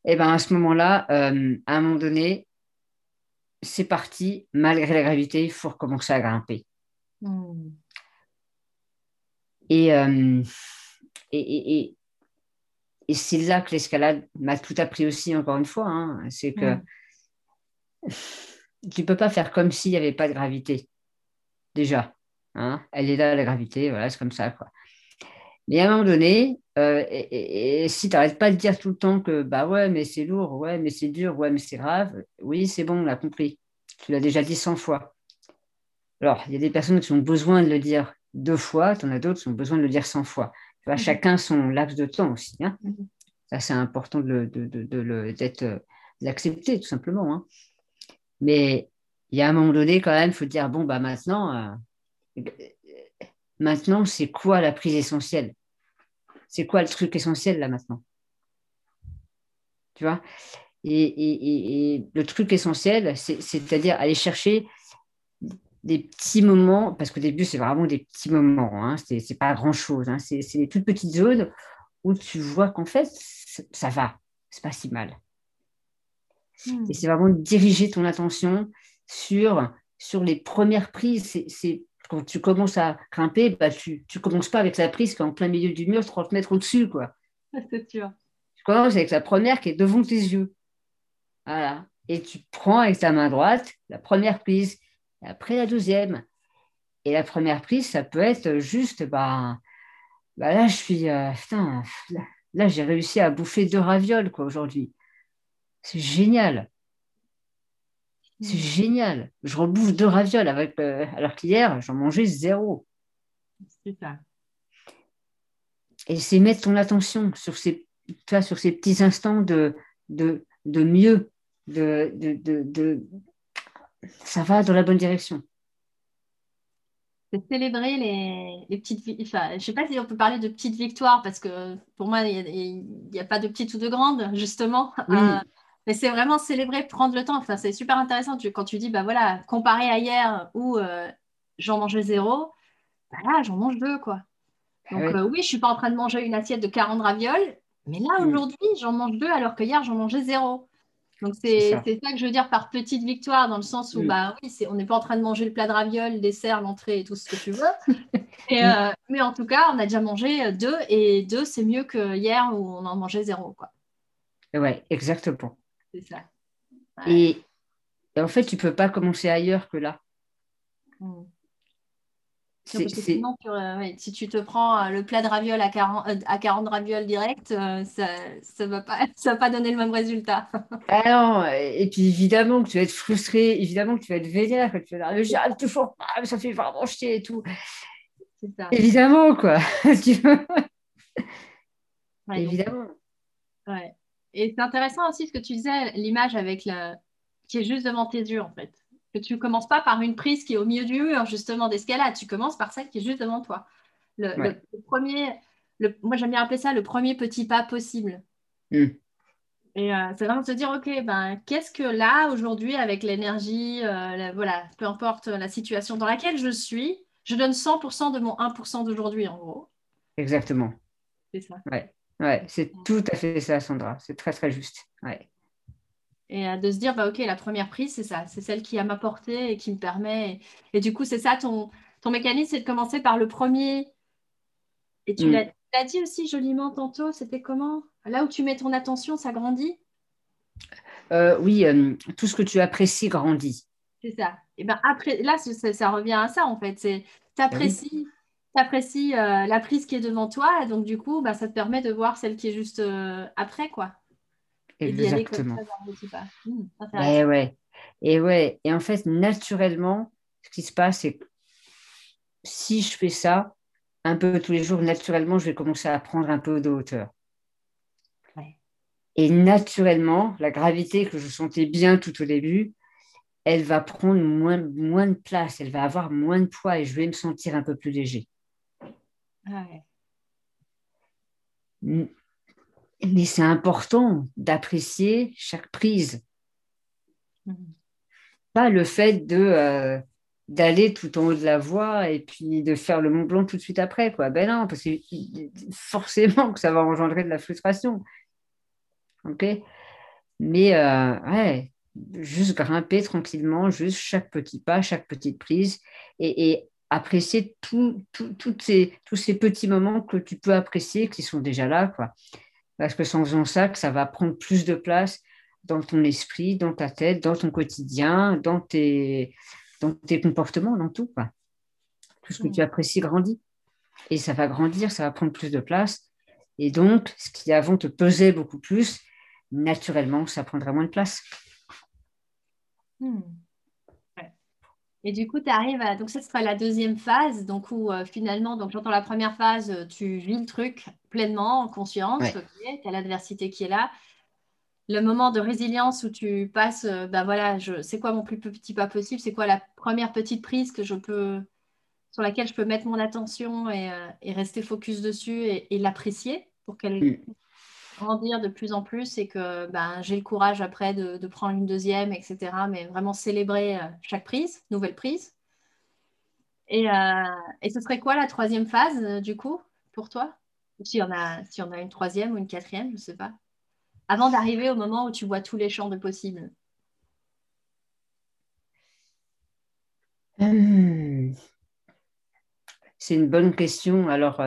Et bien à ce moment-là, euh, à un moment donné, c'est parti, malgré la gravité, il faut recommencer à grimper. Hmm. Euh, et, et, et, et, c'est là que l'escalade m'a tout appris aussi, encore une fois, hein, c'est que hmm. tu ne peux pas faire comme s'il n'y avait pas de gravité déjà. Hein Elle est là, la gravité, voilà, c'est comme ça. Quoi. Mais à un moment donné, euh, et, si tu n'arrêtes pas de dire tout le temps que bah ouais, mais c'est lourd, ouais, mais c'est dur, ouais, mais c'est grave, oui, c'est bon, on l'a compris. Tu l'as déjà dit 100 fois. Alors, il y a des personnes qui ont besoin de le dire deux fois, tu en as d'autres qui ont besoin de le dire 100 fois. Tu vois, mhm. Chacun son laps de temps aussi. Hein. Mhm. Ça, c'est important de, de, de, euh, d'accepter, tout simplement. Hein. Mais il y a un moment donné, quand même, il faut dire bon, bah maintenant, euh, maintenant, c'est quoi la prise essentielle? C'est quoi le truc essentiel là maintenant? Tu vois? Et, le truc essentiel, c'est-à-dire aller chercher des petits moments, parce qu'au début, c'est vraiment des petits moments, hein, c'est pas grand-chose, hein, c'est des toutes petites zones où tu vois qu'en fait, ça va, c'est pas si mal. Hmm. Et c'est vraiment diriger ton attention sur, sur les premières prises. C'est, quand tu commences à grimper, bah, tu ne commences pas avec la prise qui est en plein milieu du mur, 30 mètres au-dessus. Quoi. C'est sûr. Tu commences avec la première qui est devant tes yeux. Voilà. Et tu prends avec ta main droite la première prise, et après la deuxième. Et la première prise, ça peut être juste, bah, bah là, je suis, euh, putain, là, j'ai réussi à bouffer deux ravioles, quoi, aujourd'hui. C'est génial. C'est hmm. génial. Je rebouffe deux ravioles avec, euh, alors qu'hier, j'en mangeais zéro. C'est ça. Et c'est mettre ton attention sur ces, sur ces petits instants de, de, de mieux, de, de, de, ça va dans la bonne direction. C'est célébrer les, les petites enfin, je ne sais pas si on peut parler de petites victoires parce que pour moi, il n'y a, pas de petites ou de grandes, justement. Euh, mais c'est vraiment célébrer, prendre le temps. Enfin, c'est super intéressant quand tu dis, bah voilà, comparé à hier où euh, j'en mangeais zéro, bah là, j'en mange deux, quoi. Donc oui, euh, oui je ne suis pas en train de manger une assiette de 40 ravioles, mais là, aujourd'hui, j'en mange deux alors que hier, j'en mangeais zéro. Donc c'est ça. que je veux dire par petite victoire, dans le sens où bah oui, on n'est pas en train de manger le plat de ravioles, le dessert, l'entrée et tout ce que tu veux. Euh, mais en tout cas, on a déjà mangé deux et deux, c'est mieux que hier où on en mangeait zéro. Quoi. Ouais, exactement. C'est ça. Et, en fait, tu peux pas commencer ailleurs que là. Mmh. Euh, si tu te prends euh, le plat de ravioles à 40, euh, à 40 ravioles direct, ça ne va, pas, ça va pas donner le même résultat. ah non, et puis évidemment que tu vas être frustré, évidemment que tu vas être vénère, que tu vas dire, j'y arrive toujours pas, ça fait vraiment chier et tout. Ça. Évidemment, quoi. évidemment. Ouais. Et c'est intéressant aussi ce que tu disais, l'image avec la... qui est juste devant tes yeux, en fait que tu ne commences pas par une prise qui est au milieu du mur, justement, d'escalade. Tu commences par celle qui est juste devant toi. Le, premier, le, moi j'aime bien appeler ça le premier petit pas possible. Hmm. Et euh, c'est vraiment de se dire, OK, ben, qu'est-ce que là, aujourd'hui, avec l'énergie, euh, voilà, peu importe la situation dans laquelle je suis, je donne 100% de mon 1% d'aujourd'hui, en gros. Exactement. C'est ça. Ouais, ouais c'est tout à fait ça, Sandra. C'est très, très juste. Ouais. Et euh, de se dire, bah, OK, la première prise, c'est ça, c'est celle qui a m'apporté et qui me permet. Et, du coup, c'est ça, ton, ton mécanisme, c'est de commencer par le premier. Et tu mm. l'as dit aussi joliment tantôt, c'était comment? Là où tu mets ton attention, ça grandit? Euh, Oui, euh, tout ce que tu apprécies grandit. C'est ça. Et ben après, là, ça, revient à ça, en fait. C'est t'apprécies. Apprécies la prise qui est devant toi, et donc du coup, bah, ça te permet de voir celle qui est juste après, quoi. Exactement. et, ouais. et ouais. Et en fait, naturellement, ce qui se passe, c'est que si je fais ça un peu tous les jours, naturellement, je vais commencer à prendre un peu de hauteur. Et naturellement, la gravité que je sentais bien tout au début, elle va prendre moins, moins de place, elle va avoir moins de poids et je vais me sentir un peu plus léger. Ouais. Mais c'est important d'apprécier chaque prise. Mm. Pas le fait de euh, d'aller tout en haut de la voie et puis de faire le Mont Blanc tout de suite après. Quoi. Ben non, parce que forcément que ça va engendrer de la frustration. OK? Mais euh, ouais, juste grimper tranquillement, juste chaque petit pas, chaque petite prise et, et apprécier tout, ces, tous ces petits moments que tu peux apprécier qui sont déjà là. Quoi. Parce que sans faisant ça, ça va prendre plus de place dans ton esprit, dans ta tête, dans ton quotidien, dans tes, dans tes comportements, dans tout. Quoi. Tout ce que tu apprécies grandit. Et ça va grandir, ça va prendre plus de place. Et donc, ce qui avant te pesait beaucoup plus, naturellement, ça prendra moins de place. Hmm. Et du coup, tu arrives à. Donc, ça sera la deuxième phase. Donc, où euh, finalement, donc j'entends la première phase, euh, tu vis le truc pleinement, en conscience. tu as l'adversité qui est là. Le moment de résilience où tu passes, ben voilà, je, c'est quoi mon plus petit pas possible? C'est quoi la première petite prise que je peux, sur laquelle je peux mettre mon attention et, et rester focus dessus et, et l'apprécier pour qu'elle mm grandir de plus en plus et que ben, j'ai le courage après de, prendre une deuxième, etc. Mais vraiment célébrer euh, chaque prise, nouvelle prise. Et, euh, et ce serait quoi la troisième phase, euh, du coup, pour toi? S'il y, en a, si on a une troisième ou une quatrième, je ne sais pas. Avant d'arriver au moment où tu vois tous les champs de possibles. Hmm. C'est une bonne question. Alors,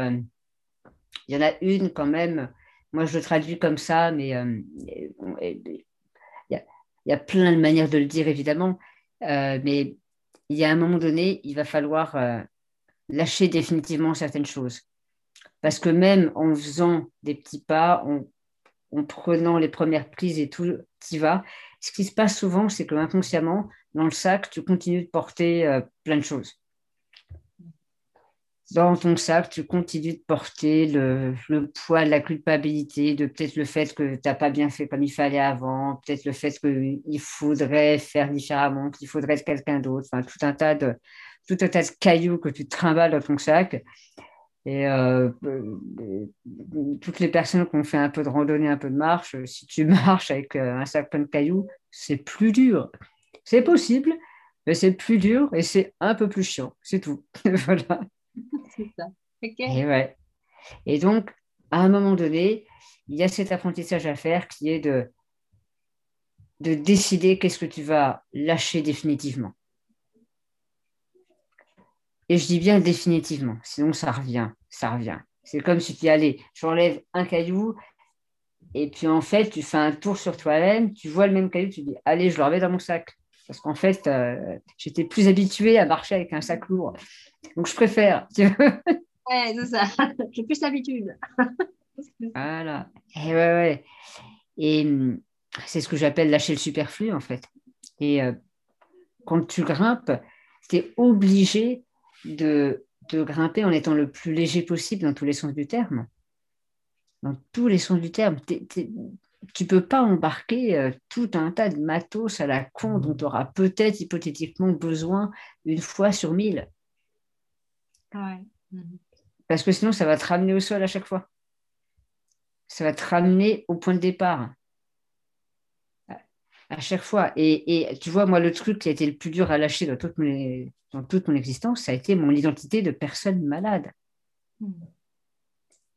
il y en a une quand même moi, je le traduis comme ça, mais il y, a plein de manières de le dire, évidemment. mais il y a un moment donné, il va falloir lâcher définitivement certaines choses. Parce que même en faisant des petits pas, en, prenant les premières prises et tout, tu vas. Ce qui se passe souvent, c'est que inconsciemment, dans le sac, tu continues de porter euh, plein de choses. Dans ton sac, tu continues de porter le, poids de la culpabilité, de peut-être le fait que tu n'as pas bien fait comme il fallait avant, peut-être le fait qu'il faudrait faire différemment, qu'il faudrait être quelqu'un d'autre, enfin, tout un tas de, tout un tas de cailloux que tu trimbales dans ton sac. Et euh, euh, toutes les personnes qui ont fait un peu de randonnée, un peu de marche, si tu marches avec euh, un sac plein de cailloux, c'est plus dur. C'est possible, mais c'est plus dur et c'est un peu plus chiant. C'est tout. voilà. C'est ça. Et, ouais. et donc, à un moment donné, il y a cet apprentissage à faire qui est de, de décider qu'est-ce que tu vas lâcher définitivement. Et je dis bien définitivement, sinon ça revient, ça revient. C'est comme si tu allais, j'enlève un caillou, et puis en fait, tu fais un tour sur toi-même, tu vois le même caillou, tu dis, allez, je le remets dans mon sac. Parce qu'en fait, euh, j'étais plus habituée à marcher avec un sac lourd. Donc je préfère. Tu ouais, c'est ça. J'ai plus l'habitude. voilà. Et ouais, ouais. Et hum, c'est ce que j'appelle lâcher le superflu, en fait. Et euh, quand tu grimpes, tu es obligé de, grimper en étant le plus léger possible dans tous les sens du terme. Dans tous les sens du terme. tu peux pas embarquer euh, tout un tas de matos à la con dont tu auras peut-être hypothétiquement besoin une fois sur mille. Parce que sinon, ça va te ramener au sol à chaque fois. Ça va te ramener au point de départ à chaque fois. Et, tu vois, moi, le truc qui a été le plus dur à lâcher dans toute, dans toute mon existence, ça a été mon identité de personne malade. Hmm.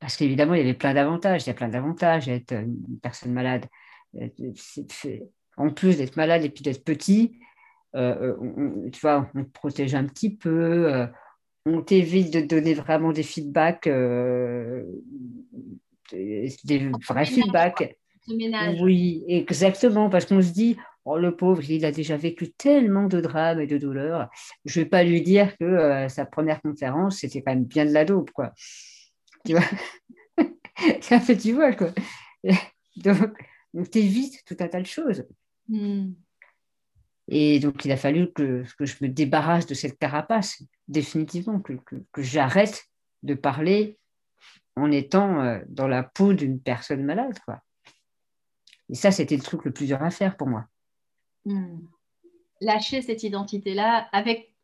Parce qu'évidemment, il y avait plein d'avantages. Il y a plein d'avantages à être une personne malade. Euh, en plus d'être malade et puis d'être petit, euh, on, tu vois, on te protège un petit peu, euh, on t'évite de donner vraiment des feedbacks, des vrais feedbacks. Oui, exactement, parce qu'on se dit, oh, le pauvre, il a déjà vécu tellement de drames et de douleurs. Je ne vais pas lui dire que euh, sa première conférence, c'était quand même bien de la dope, quoi. Tu vois? Ça fait, tu vois, quoi. Donc, tu évites tout un tas de choses. Hmm. Et donc, il a fallu que, que, je me débarrasse de cette carapace, définitivement, que, que, j'arrête de parler en étant euh, dans la peau d'une personne malade, quoi. Et ça, c'était le truc le plus dur à faire pour moi. Hmm. Lâcher cette identité-là avec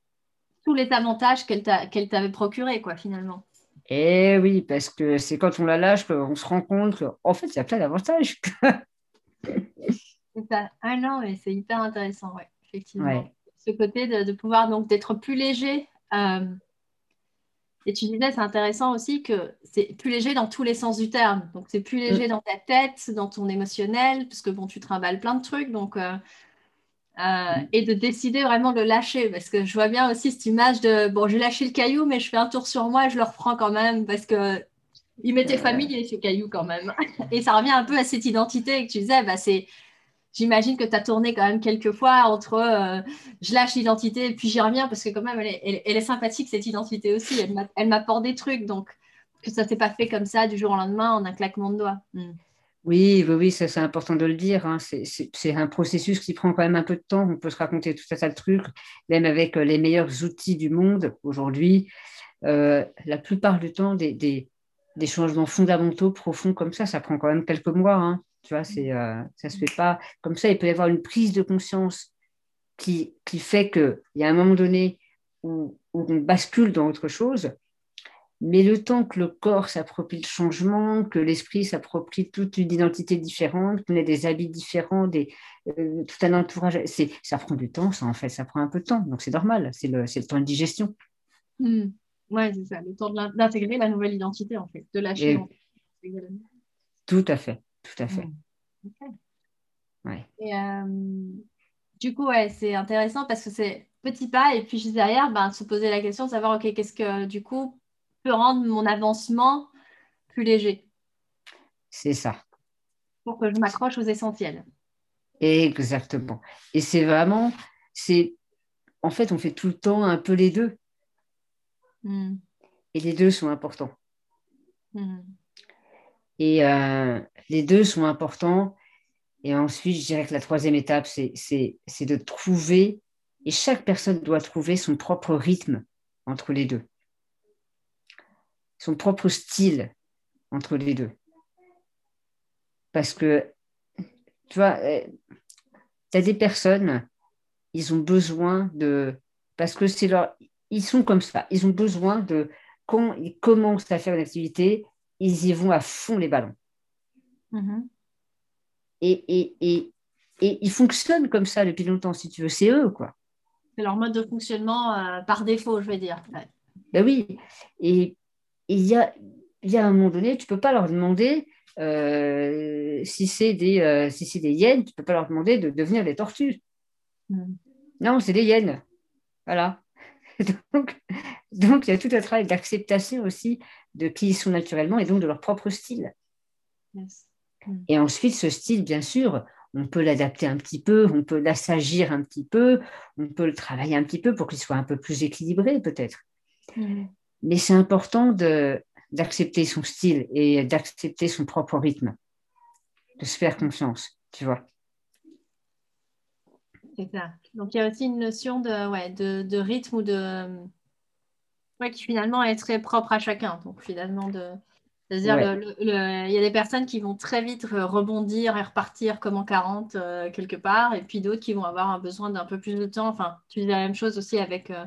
tous les avantages qu'elle t'avait procurés, quoi, finalement. Eh oui, parce que c'est quand on la lâche qu'on se rend compte qu'en fait, il y a plein d'avantages. Ah non, mais c'est hyper intéressant, ouais, effectivement. Ce côté de, pouvoir donc d'être plus léger. Euh, et tu disais, c'est intéressant aussi que c'est plus léger dans tous les sens du terme. Donc, c'est plus léger mm. dans ta tête, dans ton émotionnel, parce que bon, tu trimbales plein de trucs. Donc, euh, euh, mm. et de décider vraiment de lâcher. Parce que je vois bien aussi cette image de bon, j'ai lâché le caillou, mais je fais un tour sur moi et je le reprends quand même parce que il m'était familier ce caillou quand même. Et ça revient un peu à cette identité que tu disais, bah, c'est j'imagine que tu as tourné quand même quelques fois entre euh, je lâche l'identité et puis j'y reviens parce que quand même elle est, sympathique cette identité aussi, elle m'apporte des trucs donc que ça s'est pas fait comme ça du jour au lendemain en un claquement de doigts. Hmm. Oui, oui, oui, ça c'est important de le dire. Hein. C'est un processus qui prend quand même un peu de temps. On peut se raconter tout ça de trucs, même avec euh, les meilleurs outils du monde aujourd'hui. Euh, la plupart du temps, des, changements fondamentaux, profonds comme ça, ça prend quand même quelques mois. Hein. Tu vois, c'est, euh, ça se fait pas comme ça. Il peut y avoir une prise de conscience qui, qui fait qu'il y a un moment donné où, on bascule dans autre chose, mais le temps que le corps s'approprie le changement, que l'esprit s'approprie toute une identité différente, qu'on ait des habits différents, des, euh, tout un entourage, c'est, ça prend du temps, ça en fait, ça prend un peu de temps. Donc c'est normal, c'est le, c'est le temps de digestion. Hmm. Oui, c'est ça, le temps d'intégrer la nouvelle identité en fait, de lâcher. Tout à fait. Tout à fait. Hmm. Et, euh, du coup, ouais, c'est intéressant parce que c'est petit pas et puis juste derrière, ben, se poser la question de savoir, OK, qu'est-ce que du coup peut rendre mon avancement plus léger? C'est ça. Pour que je m'accroche aux essentiels. Exactement. Et c'est vraiment, c'est, en fait, on fait tout le temps un peu les deux. Hmm. Et les deux sont importants. Hmm. Et euh, les deux sont importants. Et ensuite, je dirais que la troisième étape, c'est de trouver, et chaque personne doit trouver son propre rythme entre les deux, son propre style entre les deux. Parce que, tu vois, euh, tu as des personnes, ils ont besoin de, parce que c'est leur, ils sont comme ça, ils ont besoin de, quand ils commencent à faire une activité, ils y vont à fond les ballons. Mm-hmm. Et, et, et, et, ils fonctionnent comme ça depuis longtemps, si tu veux, c'est eux, quoi. C'est leur mode de fonctionnement euh, par défaut, je vais dire. Ben oui, et il y a, y a un moment donné, tu ne peux pas leur demander, euh, si c'est des, euh, si des hyènes, tu ne peux pas leur demander de devenir des tortues. Mm. Non, c'est des hyènes. Voilà. donc, donc, il y a tout un travail d'acceptation aussi de qui ils sont naturellement et donc de leur propre style. Et ensuite, ce style, bien sûr, on peut l'adapter un petit peu, on peut l'assagir un petit peu, on peut le travailler un petit peu pour qu'il soit un peu plus équilibré peut-être. Mais c'est important d'accepter son style et d'accepter son propre rythme, de se faire confiance, tu vois. C'est ça. Donc il y a aussi une notion de, ouais, de, de rythme ou de, qui finalement est très propre à chacun. Donc finalement, de, c'est-à-dire, il y a des personnes qui vont très vite rebondir et repartir comme en 40 euh, quelque part, et puis d'autres qui vont avoir un besoin d'un peu plus de temps. Enfin, tu dis la même chose aussi avec euh,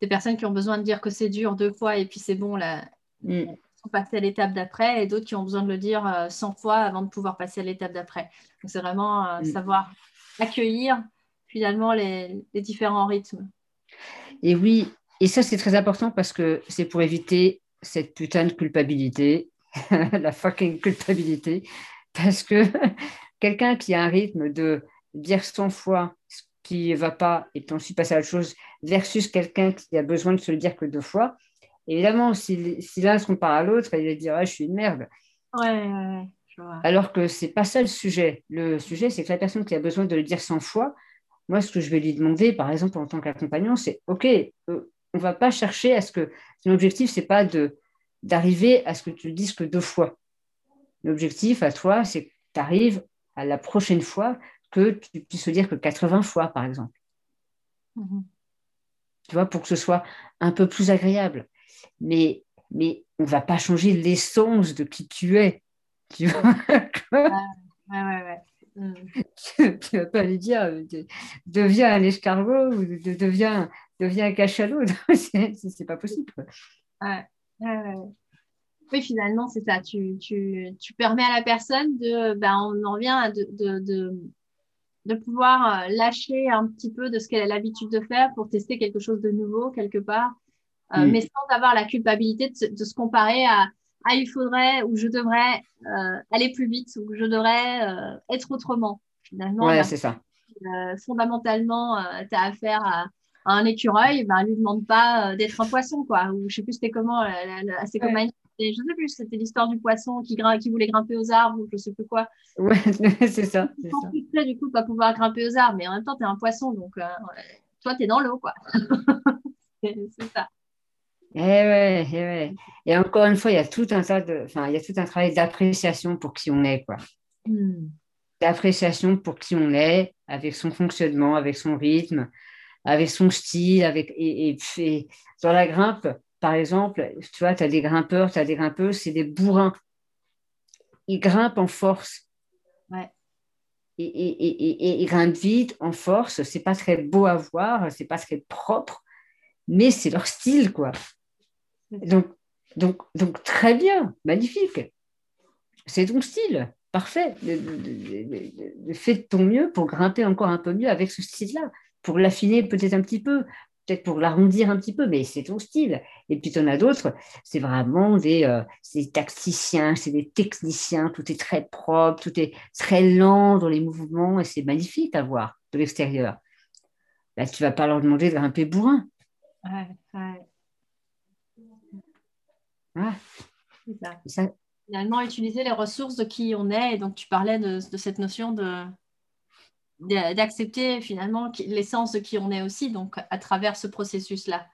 des personnes qui ont besoin de dire que c'est dur deux fois et puis c'est bon, là, mm. sont passés à l'étape d'après, et d'autres qui ont besoin de le dire 100 euh, fois avant de pouvoir passer à l'étape d'après. Donc c'est vraiment mm. savoir accueillir finalement les, les différents rythmes. Et oui, et ça, c'est très important parce que c'est pour éviter cette putain de culpabilité, la fucking culpabilité, parce que quelqu'un qui a un rythme de dire 100 fois ce qui ne va pas et puis ensuite passer à autre chose, versus quelqu'un qui a besoin de se le dire que deux fois, évidemment, si, si l'un se compare à l'autre, il va dire ah, Je suis une merde. Ouais, Alors que ce n'est pas ça le sujet. Le sujet, c'est que la personne qui a besoin de le dire 100 fois, moi, ce que je vais lui demander, par exemple, en tant qu'accompagnant, c'est OK, euh, on va pas chercher à ce que l'objectif c'est pas de d'arriver à ce que tu le dises que deux fois. L'objectif à toi, c'est que tu arrives à la prochaine fois que tu puisses le dire que 80 fois, par exemple. Mm-hmm. Tu vois, pour que ce soit un peu plus agréable. Mais, mais on ne va pas changer l'essence de qui tu es. Tu vois ouais, ouais, ouais. Tu ne vas pas lui dire deviens un escargot ou deviens devient un cachalot. c'est pas possible. Oui, finalement, c'est ça. Tu, tu, tu, permets à la personne de, ben, on en revient de, de, de, de, pouvoir euh, lâcher un petit peu de ce qu'elle a l'habitude de faire pour tester quelque chose de nouveau quelque part, euh, mm. mais sans avoir la culpabilité de se, de se comparer à ah, il faudrait ou je devrais euh, aller plus vite ou je devrais être autrement. Finalement, ouais, c'est ça. fondamentalement, tu as affaire à, un écureuil, ben, lui demande pas euh, d'être un poisson, quoi. Ou je sais plus c'était comment, c'est comme je sais plus, c'était l'histoire du poisson qui, qui voulait grimper aux arbres ou je sais plus quoi. Ouais, c'est ça. C'est ça. du coup, pas pouvoir grimper aux arbres, mais en même temps, tu es un poisson, donc euh, toi, tu es dans l'eau, quoi. c'est ça. Eh ouais, eh ouais. Et encore une fois, il y a tout un tas de, enfin, il y a tout un travail d'appréciation pour qui on est, quoi. Hmm. D'appréciation pour qui on est, avec son fonctionnement, avec son rythme, avec son style, avec, et, et, dans la grimpe, par exemple, tu vois, tu as des grimpeurs, tu as des grimpeuses, c'est des bourrins. Ils grimpent en force. Ouais. Et, et, ils grimpent vite, en force. C'est pas très beau à voir, c'est pas très propre, mais c'est leur style, quoi. Donc, donc, donc, très bien, magnifique. C'est ton style, parfait. Fais de ton mieux pour grimper encore un peu mieux avec ce style-là pour l'affiner peut-être un petit peu, peut-être pour l'arrondir un petit peu, mais c'est ton style. Et puis, tu en as d'autres, c'est vraiment des, euh, des, tacticiens, c'est des techniciens, tout est très propre, tout est très lent dans les mouvements, et c'est magnifique à voir de l'extérieur. Là, tu vas pas leur demander de grimper bourrin. Ouais, ouais. Ah. Ça. Finalement, utiliser les ressources de qui on est. Et donc, tu parlais de, cette notion de d'accepter finalement l'essence de qui on est aussi, donc à travers ce processus-là.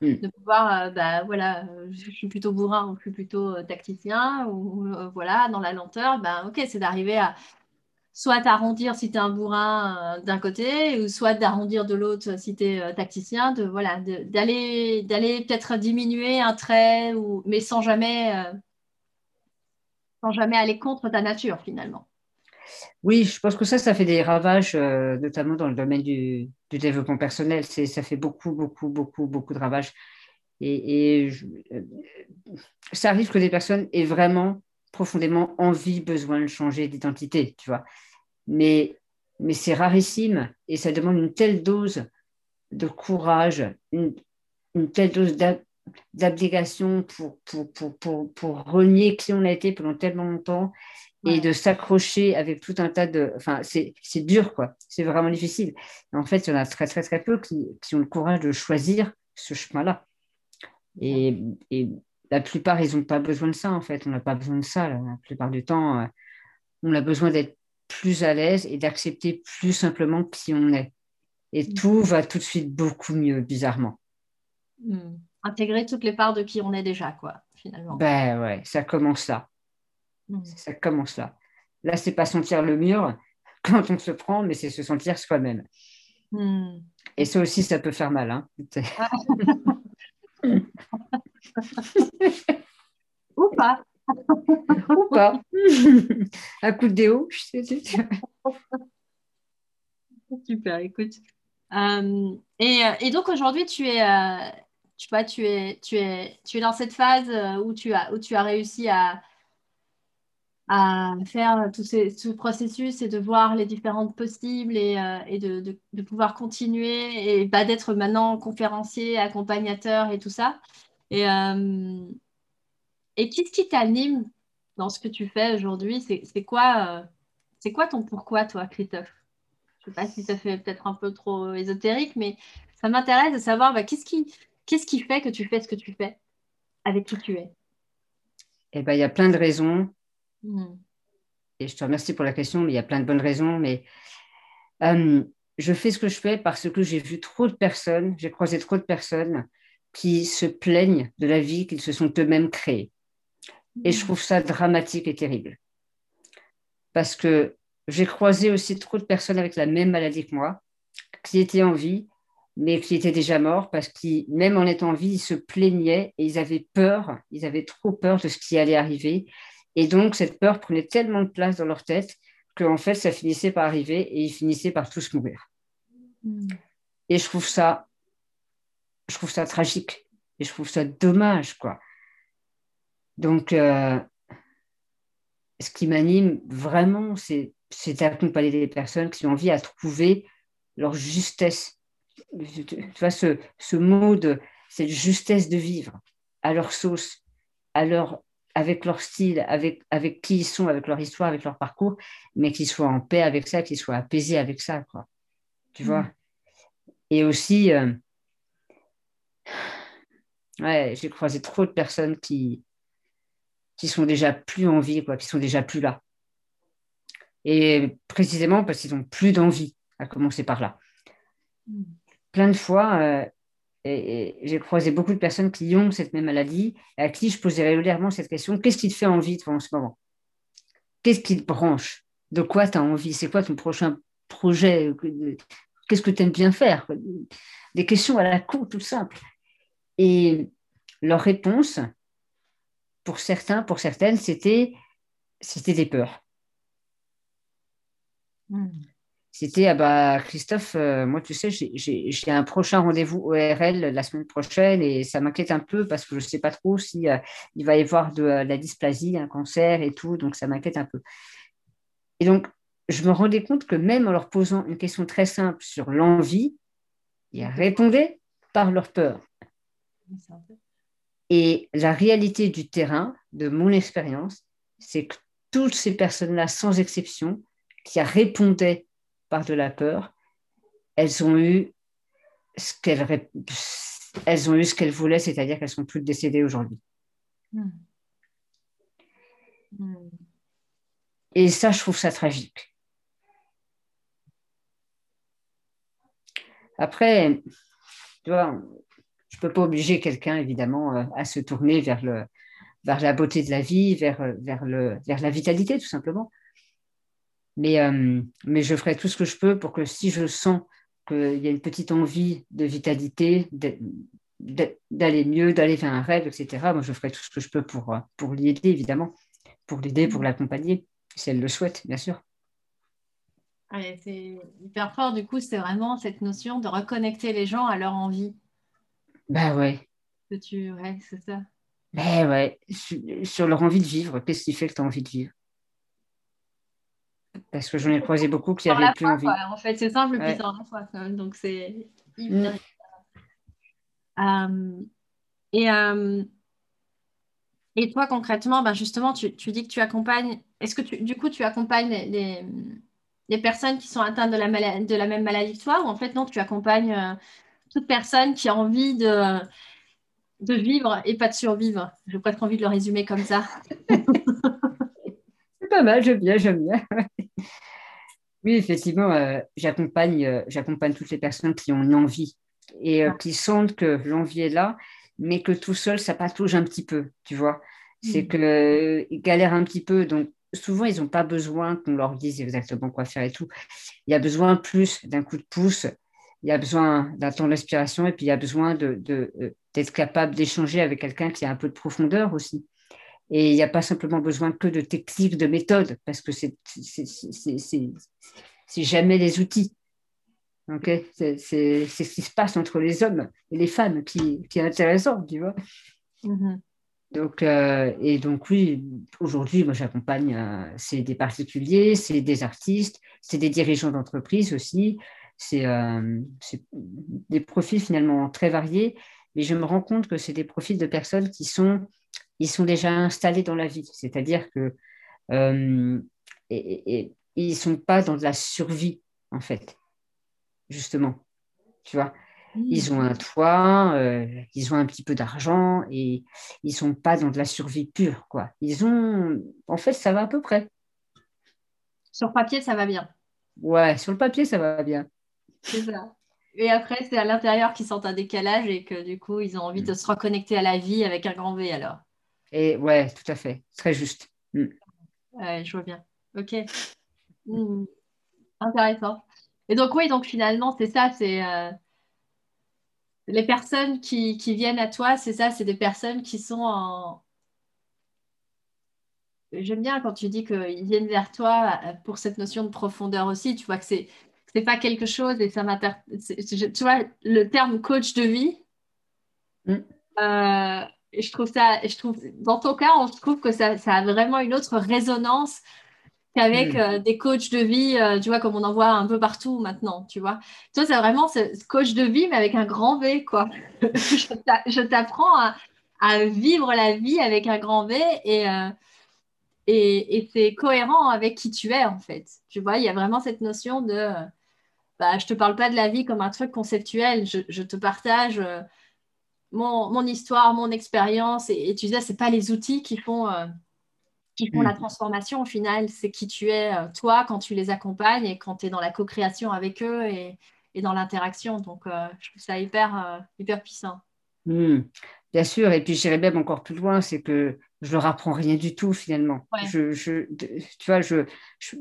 Mm. De pouvoir, euh, bah, voilà, je suis plutôt bourrin ou je suis plutôt euh, tacticien, ou voilà, dans la lenteur, ben, ok, c'est d'arriver à soit d'arrondir si tu es un bourrin euh, d'un côté, ou soit d'arrondir de l'autre si tu es euh, tacticien, de, voilà, d'aller, d'aller peut-être diminuer un trait, ou, mais sans jamais, euh, sans jamais aller contre ta nature finalement. Oui, je pense que ça, ça fait des ravages, notamment dans le domaine du, développement personnel. Ça fait beaucoup, beaucoup, beaucoup, beaucoup de ravages. Et, et ça arrive que des personnes aient vraiment profondément envie, besoin de changer d'identité, tu vois. Mais, mais c'est rarissime et ça demande une telle dose de courage, une, telle dose d'abdication pour, pour, pour, pour, pour renier qui on a été pendant tellement longtemps et de s'accrocher avec tout un tas de... Enfin, c'est dur, quoi. C'est vraiment difficile. en fait, il y en a très, très, très peu qui, qui ont le courage de choisir ce chemin-là. Et, et, la plupart, ils n'ont pas besoin de ça, en fait. On n'a pas besoin de ça. La plupart du temps, euh, on a besoin d'être plus à l'aise et d'accepter plus simplement qui on est. Et mm. tout va tout de suite beaucoup mieux, bizarrement. Mm. Intégrer toutes les parts de qui on est déjà, quoi, finalement. Ben ouais, ça commence là. Mm. Ça commence là. Là, c'est pas sentir le mur quand on se prend, mais c'est se sentir soi-même. Et ça aussi, ça peut faire mal. Hein. Ou pas. Ou pas. Un coup de déo. Super, écoute. Euh, et, euh, et, donc aujourd'hui, tu es, euh, tu, vois, tu, es, tu, es, tu es dans cette phase où tu as, où tu as réussi à, à faire tout, ce processus et de voir les différentes possibles et, et de, pouvoir continuer et bah, d'être maintenant conférencier, accompagnateur et tout ça. Et, euh, et qu'est-ce qui t'anime dans ce que tu fais aujourd'hui? C'est quoi, euh, quoi ton pourquoi, toi, Christophe? Je ne sais pas si ça fait peut-être un peu trop ésotérique, mais ça m'intéresse de savoir bah, qu'est-ce qui, qu'est-ce qui fait que tu fais ce que tu fais avec qui tu es? Eh ben, il y a plein de raisons. Hmm. Et je te remercie pour la question, mais il y a plein de bonnes raisons. Mais euh, je fais ce que je fais parce que j'ai vu trop de personnes, j'ai croisé trop de personnes qui se plaignent de la vie qu'ils se sont eux-mêmes créés. Et je trouve ça dramatique et terrible. Parce que j'ai croisé aussi trop de personnes avec la même maladie que moi, qui étaient en vie, mais qui étaient déjà morts, parce qu'ils, même en étant en vie, ils se plaignaient et ils avaient peur, ils avaient trop peur de ce qui allait arriver. Et donc, cette peur prenait tellement de place dans leur tête qu'en fait, ça finissait par arriver et ils finissaient par tous mourir. Hmm. Et je trouve ça je trouve ça tragique et je trouve ça dommage, quoi. Donc, euh, ce qui m'anime vraiment, c'est, d'accompagner les personnes qui ont envie à trouver leur justesse. Tu vois, ce, ce mot de cette justesse de vivre à leur sauce, à leur, avec leur style, avec, avec qui ils sont, avec leur histoire, avec leur parcours, mais qu'ils soient en paix avec ça, qu'ils soient apaisés avec ça, quoi. Tu vois? Mm. Et aussi, euh, ouais, j'ai croisé trop de personnes qui, qui sont déjà plus en vie, quoi, qui sont déjà plus là. Et précisément parce qu'ils n'ont plus d'envie, à commencer par là. Plein de fois, euh, et, j'ai croisé beaucoup de personnes qui ont cette même maladie, à qui je posais régulièrement cette question, qu'est-ce qui te fait envie toi en ce moment? Qu'est-ce qui te branche? De quoi tu as envie? C'est quoi ton prochain projet? Qu'est-ce que tu aimes bien faire? Des questions à la con, tout simple. Et leur réponse, pour certains, pour certaines, c'était, des peurs. Hmm. C'était, ah bah, Christophe, euh, moi, tu sais, j'ai un prochain rendez-vous ORL la semaine prochaine et ça m'inquiète un peu parce que je ne sais pas trop si euh, il va y avoir de, euh, la dysplasie, un cancer et tout, donc ça m'inquiète un peu. Et donc, je me rendais compte que même en leur posant une question très simple sur l'envie, ils répondaient par leur peur. Et la réalité du terrain, de mon expérience, c'est que toutes ces personnes-là, sans exception, qui répondaient par de la peur, elles ont eu ce qu'elles elles ont eu ce qu'elles voulaient, c'est-à-dire qu'elles sont toutes décédées aujourd'hui. Hmm. Hmm. Et ça, je trouve ça tragique. Après, tu vois, je ne peux pas obliger quelqu'un, évidemment, euh, à se tourner vers, le, vers la beauté de la vie, vers, euh, vers, le, vers la vitalité, tout simplement. Mais, euh, mais je ferai tout ce que je peux pour que si je sens qu'il y a une petite envie de vitalité, d'aller mieux, d'aller vers un rêve, etc., moi, je ferai tout ce que je peux pour, pour l'y aider, évidemment, pour l'aider, pour l'accompagner, si elle le souhaite, bien sûr. c'est hyper fort, du coup, c'est vraiment cette notion de reconnecter les gens à leur envie. Ben ouais. Que tu... Ouais, c'est ça. Ben ouais, sur leur envie de vivre, qu'est-ce qui fait que tu as envie de vivre? Parce que j'en ai croisé beaucoup qui n'avaient plus envie. En fait, c'est simple, ouais. puis la foi. Donc, c'est hyper. Mm. Euh, et, euh, et toi, concrètement, ben justement, tu, tu, dis que tu accompagnes. Est-ce que tu, du coup, tu accompagnes les, les, personnes qui sont atteintes de la, de la même maladie que toi ou en fait, non, tu accompagnes euh, toute personne qui a envie de, de vivre et pas de survivre? J'ai presque envie de le résumer comme ça. Pas mal, j'aime bien, j'aime bien. oui, effectivement, euh, j'accompagne, euh, j'accompagne toutes les personnes qui ont une envie et euh, qui sentent que l'envie est là, mais que tout seul, ça patouge un petit peu, tu vois. C'est mm. qu'ils galèrent un petit peu, donc souvent, ils n'ont pas besoin qu'on leur dise exactement quoi faire et tout. Il y a besoin plus d'un coup de pouce il y a besoin d'un temps d'inspiration et puis il y a besoin de, d'être capable d'échanger avec quelqu'un qui a un peu de profondeur aussi. Et il n'y a pas simplement besoin que de techniques, de méthodes, parce que c'est, jamais les outils. Okay c'est, ce qui se passe entre les hommes et les femmes qui, qui est intéressant, tu vois? Mm-hmm. Donc, euh, et donc oui, aujourd'hui, moi j'accompagne, euh, c'est des particuliers, c'est des artistes, c'est des dirigeants d'entreprise aussi, euh, c'est des profils finalement très variés, mais je me rends compte que c'est des profils de personnes qui sont, ils sont déjà installés dans la vie, c'est-à-dire que euh, et, ils ne sont pas dans de la survie, en fait, justement. Tu vois, ils ont un toit, euh, ils ont un petit peu d'argent et ils ne sont pas dans de la survie pure, quoi. Ils ont, en fait, ça va à peu près. Sur papier, ça va bien. Ouais, sur le papier, ça va bien. C'est ça. Et après, c'est à l'intérieur qu'ils sentent un décalage et que du coup, ils ont envie de se reconnecter à la vie avec un grand V alors. Et ouais, tout à fait. Très juste. Mm. Ouais, je vois bien. Ok. Mm. Intéressant. Et donc, oui, donc finalement, c'est ça, c'est euh, les personnes qui, qui, viennent à toi, c'est ça, c'est des personnes qui sont en. J'aime bien quand tu dis qu'ils viennent vers toi euh, pour cette notion de profondeur aussi. Tu vois que c'est c'est pas quelque chose et ça m'intéresse. Tu vois, le terme coach de vie, mm. euh, je trouve ça, je trouve, dans ton cas, on trouve que ça, ça a vraiment une autre résonance qu'avec mm. euh, des coachs de vie, euh, tu vois, comme on en voit un peu partout maintenant, tu vois. Toi, c'est vraiment ce, coach de vie, mais avec un grand V, quoi. je t'apprends à, à, vivre la vie avec un grand V et et, et c'est cohérent avec qui tu es en fait. Tu vois, il y a vraiment cette notion de bah, je ne te parle pas de la vie comme un truc conceptuel, je, te partage euh, mon, histoire, mon expérience, et, tu disais, ce n'est pas les outils qui font, euh, qui font la mm. transformation au final, c'est qui tu es euh, toi quand tu les accompagnes et quand tu es dans la co-création avec eux et, dans l'interaction. Donc, je trouve ça hyper, hyper puissant. Mm. Bien sûr, et puis j'irais même encore plus loin, c'est que je leur apprends rien du tout finalement. Je, je, tu vois, je, je,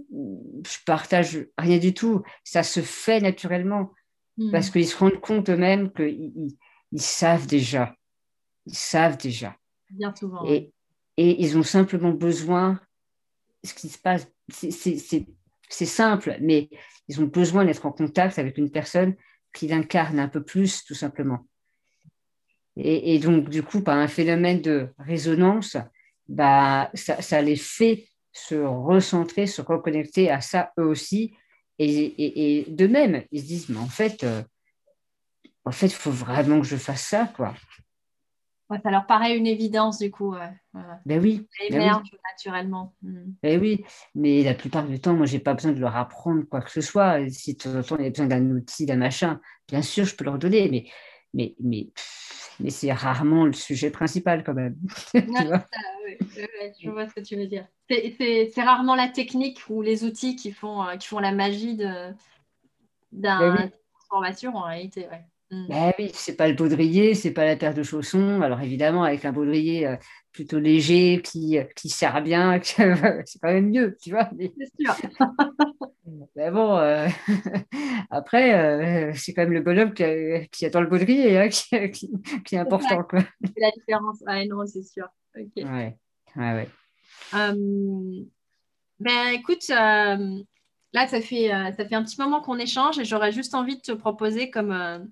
partage rien du tout. Ça se fait naturellement hmm. parce qu'ils se rendent compte eux-mêmes qu'ils ils, savent déjà. Ils savent déjà. Bien souvent. Et, et ils ont simplement besoin, ce qui se passe, c'est simple, mais ils ont besoin d'être en contact avec une personne qui l'incarne un peu plus, tout simplement. Et, donc, du coup, par un phénomène de résonance, bah, ça, les fait se recentrer, se reconnecter à ça eux aussi. Et, de même, ils se disent, mais en fait, euh, en fait, il faut vraiment que je fasse ça, quoi. ça leur paraît une évidence, du coup. Ben oui. Ça ben émerge naturellement. Hmm. Ben oui, mais la plupart du temps, moi, j'ai pas besoin de leur apprendre quoi que ce soit. Si de temps en temps, il y a besoin d'un outil, d'un machin, bien sûr, je peux leur donner, mais, mais, mais mais c'est rarement le sujet principal quand même. je vois ce que tu veux dire. C'est rarement la technique ou les outils qui font, qui font la magie d'une ben transformation en réalité. Ouais. Mm. Ben oui, c'est pas le baudrier, c'est pas la paire de chaussons. Alors évidemment, avec un baudrier euh, plutôt léger qui, qui sert bien, c'est quand même mieux, tu vois. Mais... C'est sûr. Mais bon, euh, après, euh, c'est quand même le bonhomme qui, qui attend le baudrier hein, qui, qui, est important. C'est la différence. Ah, non, c'est sûr. Ok. Ouais, ouais, ouais. ben écoute, là, ça fait, ça fait un petit moment qu'on échange et j'aurais juste envie de te proposer comme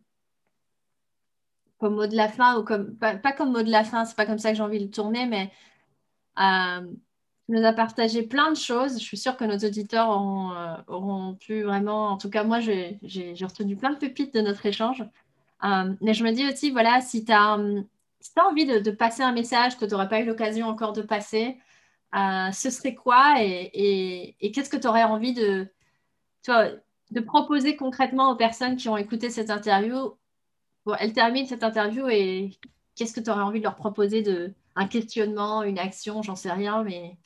comme mot de la fin, ou comme, pas, comme mot de la fin, c'est pas comme ça que j'ai envie de tourner, mais euh, nous as partagé plein de choses. Je suis sûre que nos auditeurs auront, euh, pu vraiment, en tout cas moi, j'ai retenu plein de pépites de notre échange. Euh, mais je me dis aussi, voilà, si tu as, si envie de, passer un message que tu n'auras pas eu l'occasion encore de passer, ce serait quoi et, et, qu'est-ce que tu aurais envie de, de proposer concrètement aux personnes qui ont écouté cette interview Bon, elle termine cette interview et qu'est-ce que tu aurais envie de leur proposer de un questionnement, une action, j'en sais rien, mais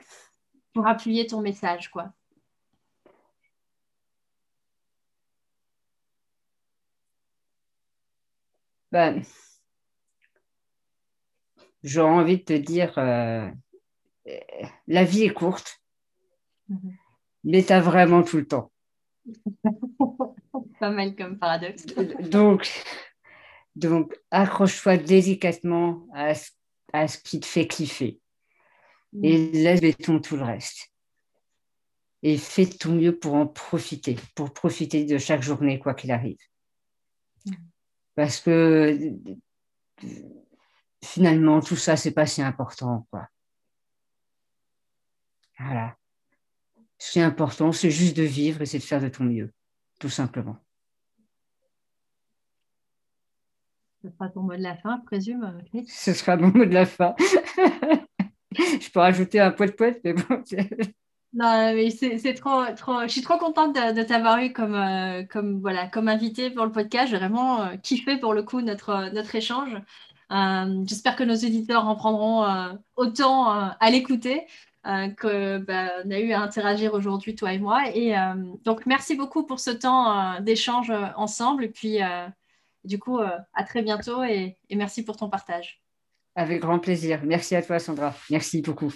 pour appuyer ton message, quoi? Ben, j'aurais envie de te dire, euh, la vie est courte, mhm. mais tu as vraiment tout le temps. Pas mal comme paradoxe. Donc, donc, accroche-toi délicatement à ce, qui te fait kiffer. Et mm. laisse béton tout le reste. Et fais tout mieux pour en profiter, pour profiter de chaque journée, quoi qu'il arrive. Mm. Parce que finalement, tout ça, c'est pas si important, quoi. Voilà. Ce qui est important, c'est juste de vivre et c'est de faire de ton mieux, tout simplement. Ce sera ton mot de la fin, je présume. Ce sera mon mot de la fin. je peux rajouter un poète poète, mais bon. Non, mais c'est trop, trop. Je suis trop contente de, t'avoir eu comme, euh, comme, voilà, comme invité pour le podcast. J'ai vraiment euh, kiffé pour le coup notre, notre échange. Euh, j'espère que nos éditeurs en prendront autant à l'écouter que bah, on a eu à interagir aujourd'hui, toi et moi. Et donc, merci beaucoup pour ce temps d'échange ensemble. Et puis, du coup, euh, à très bientôt et, et merci pour ton partage. Avec grand plaisir. Merci à toi, Sandra. Merci beaucoup.